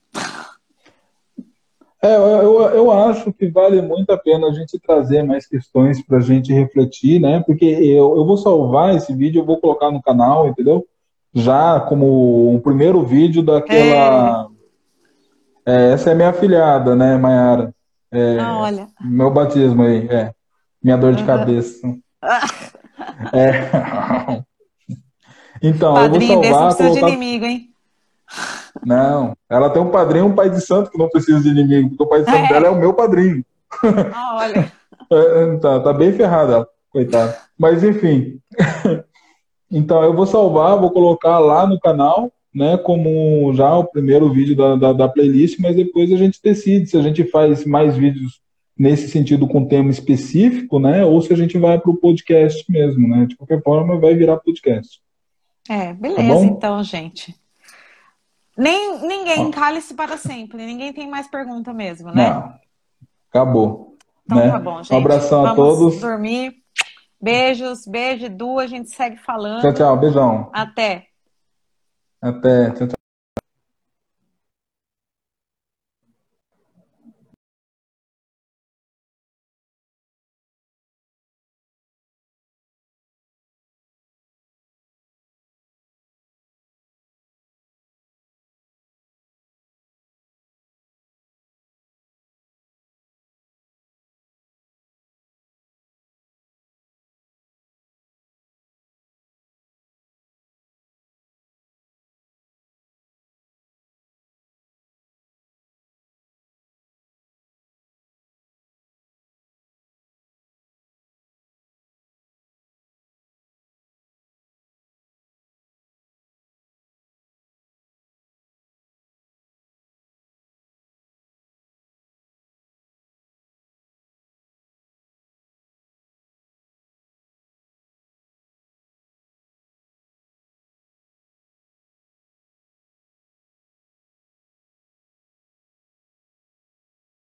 É, eu, eu acho que vale muito a pena a gente trazer mais questões para a gente refletir, né? Porque eu, eu vou salvar esse vídeo, eu vou colocar no canal, entendeu? Já como um primeiro vídeo daquela. É. É, essa é minha afilhada, né, Mayara? É, ah, olha. Meu batismo aí, é. Minha dor de uhum. cabeça. é. Então, Padrinho eu vou salvar. Não colocar... de inimigo, hein? Não, ela tem um padrinho, um pai de santo que não precisa de inimigo, porque o pai de santo é. dela é o meu padrinho. Ah, olha. É, tá, tá bem ferrada ela, coitada. Mas enfim. Então, eu vou salvar, vou colocar lá no canal, né, como já o primeiro vídeo da, da, da playlist, mas depois a gente decide se a gente faz mais vídeos nesse sentido com tema específico, né, ou se a gente vai para o podcast mesmo, né, de qualquer forma vai virar podcast. É, beleza tá então, gente. Nem, ninguém, cale-se para sempre. Ninguém tem mais pergunta mesmo, né? Não. Acabou. Então né? tá bom, gente. Um abração Vamos a todos. dormir. Beijos, beijo, Du. A gente segue falando. Tchau, tchau. Beijão. Até. Até. Tchau, tchau.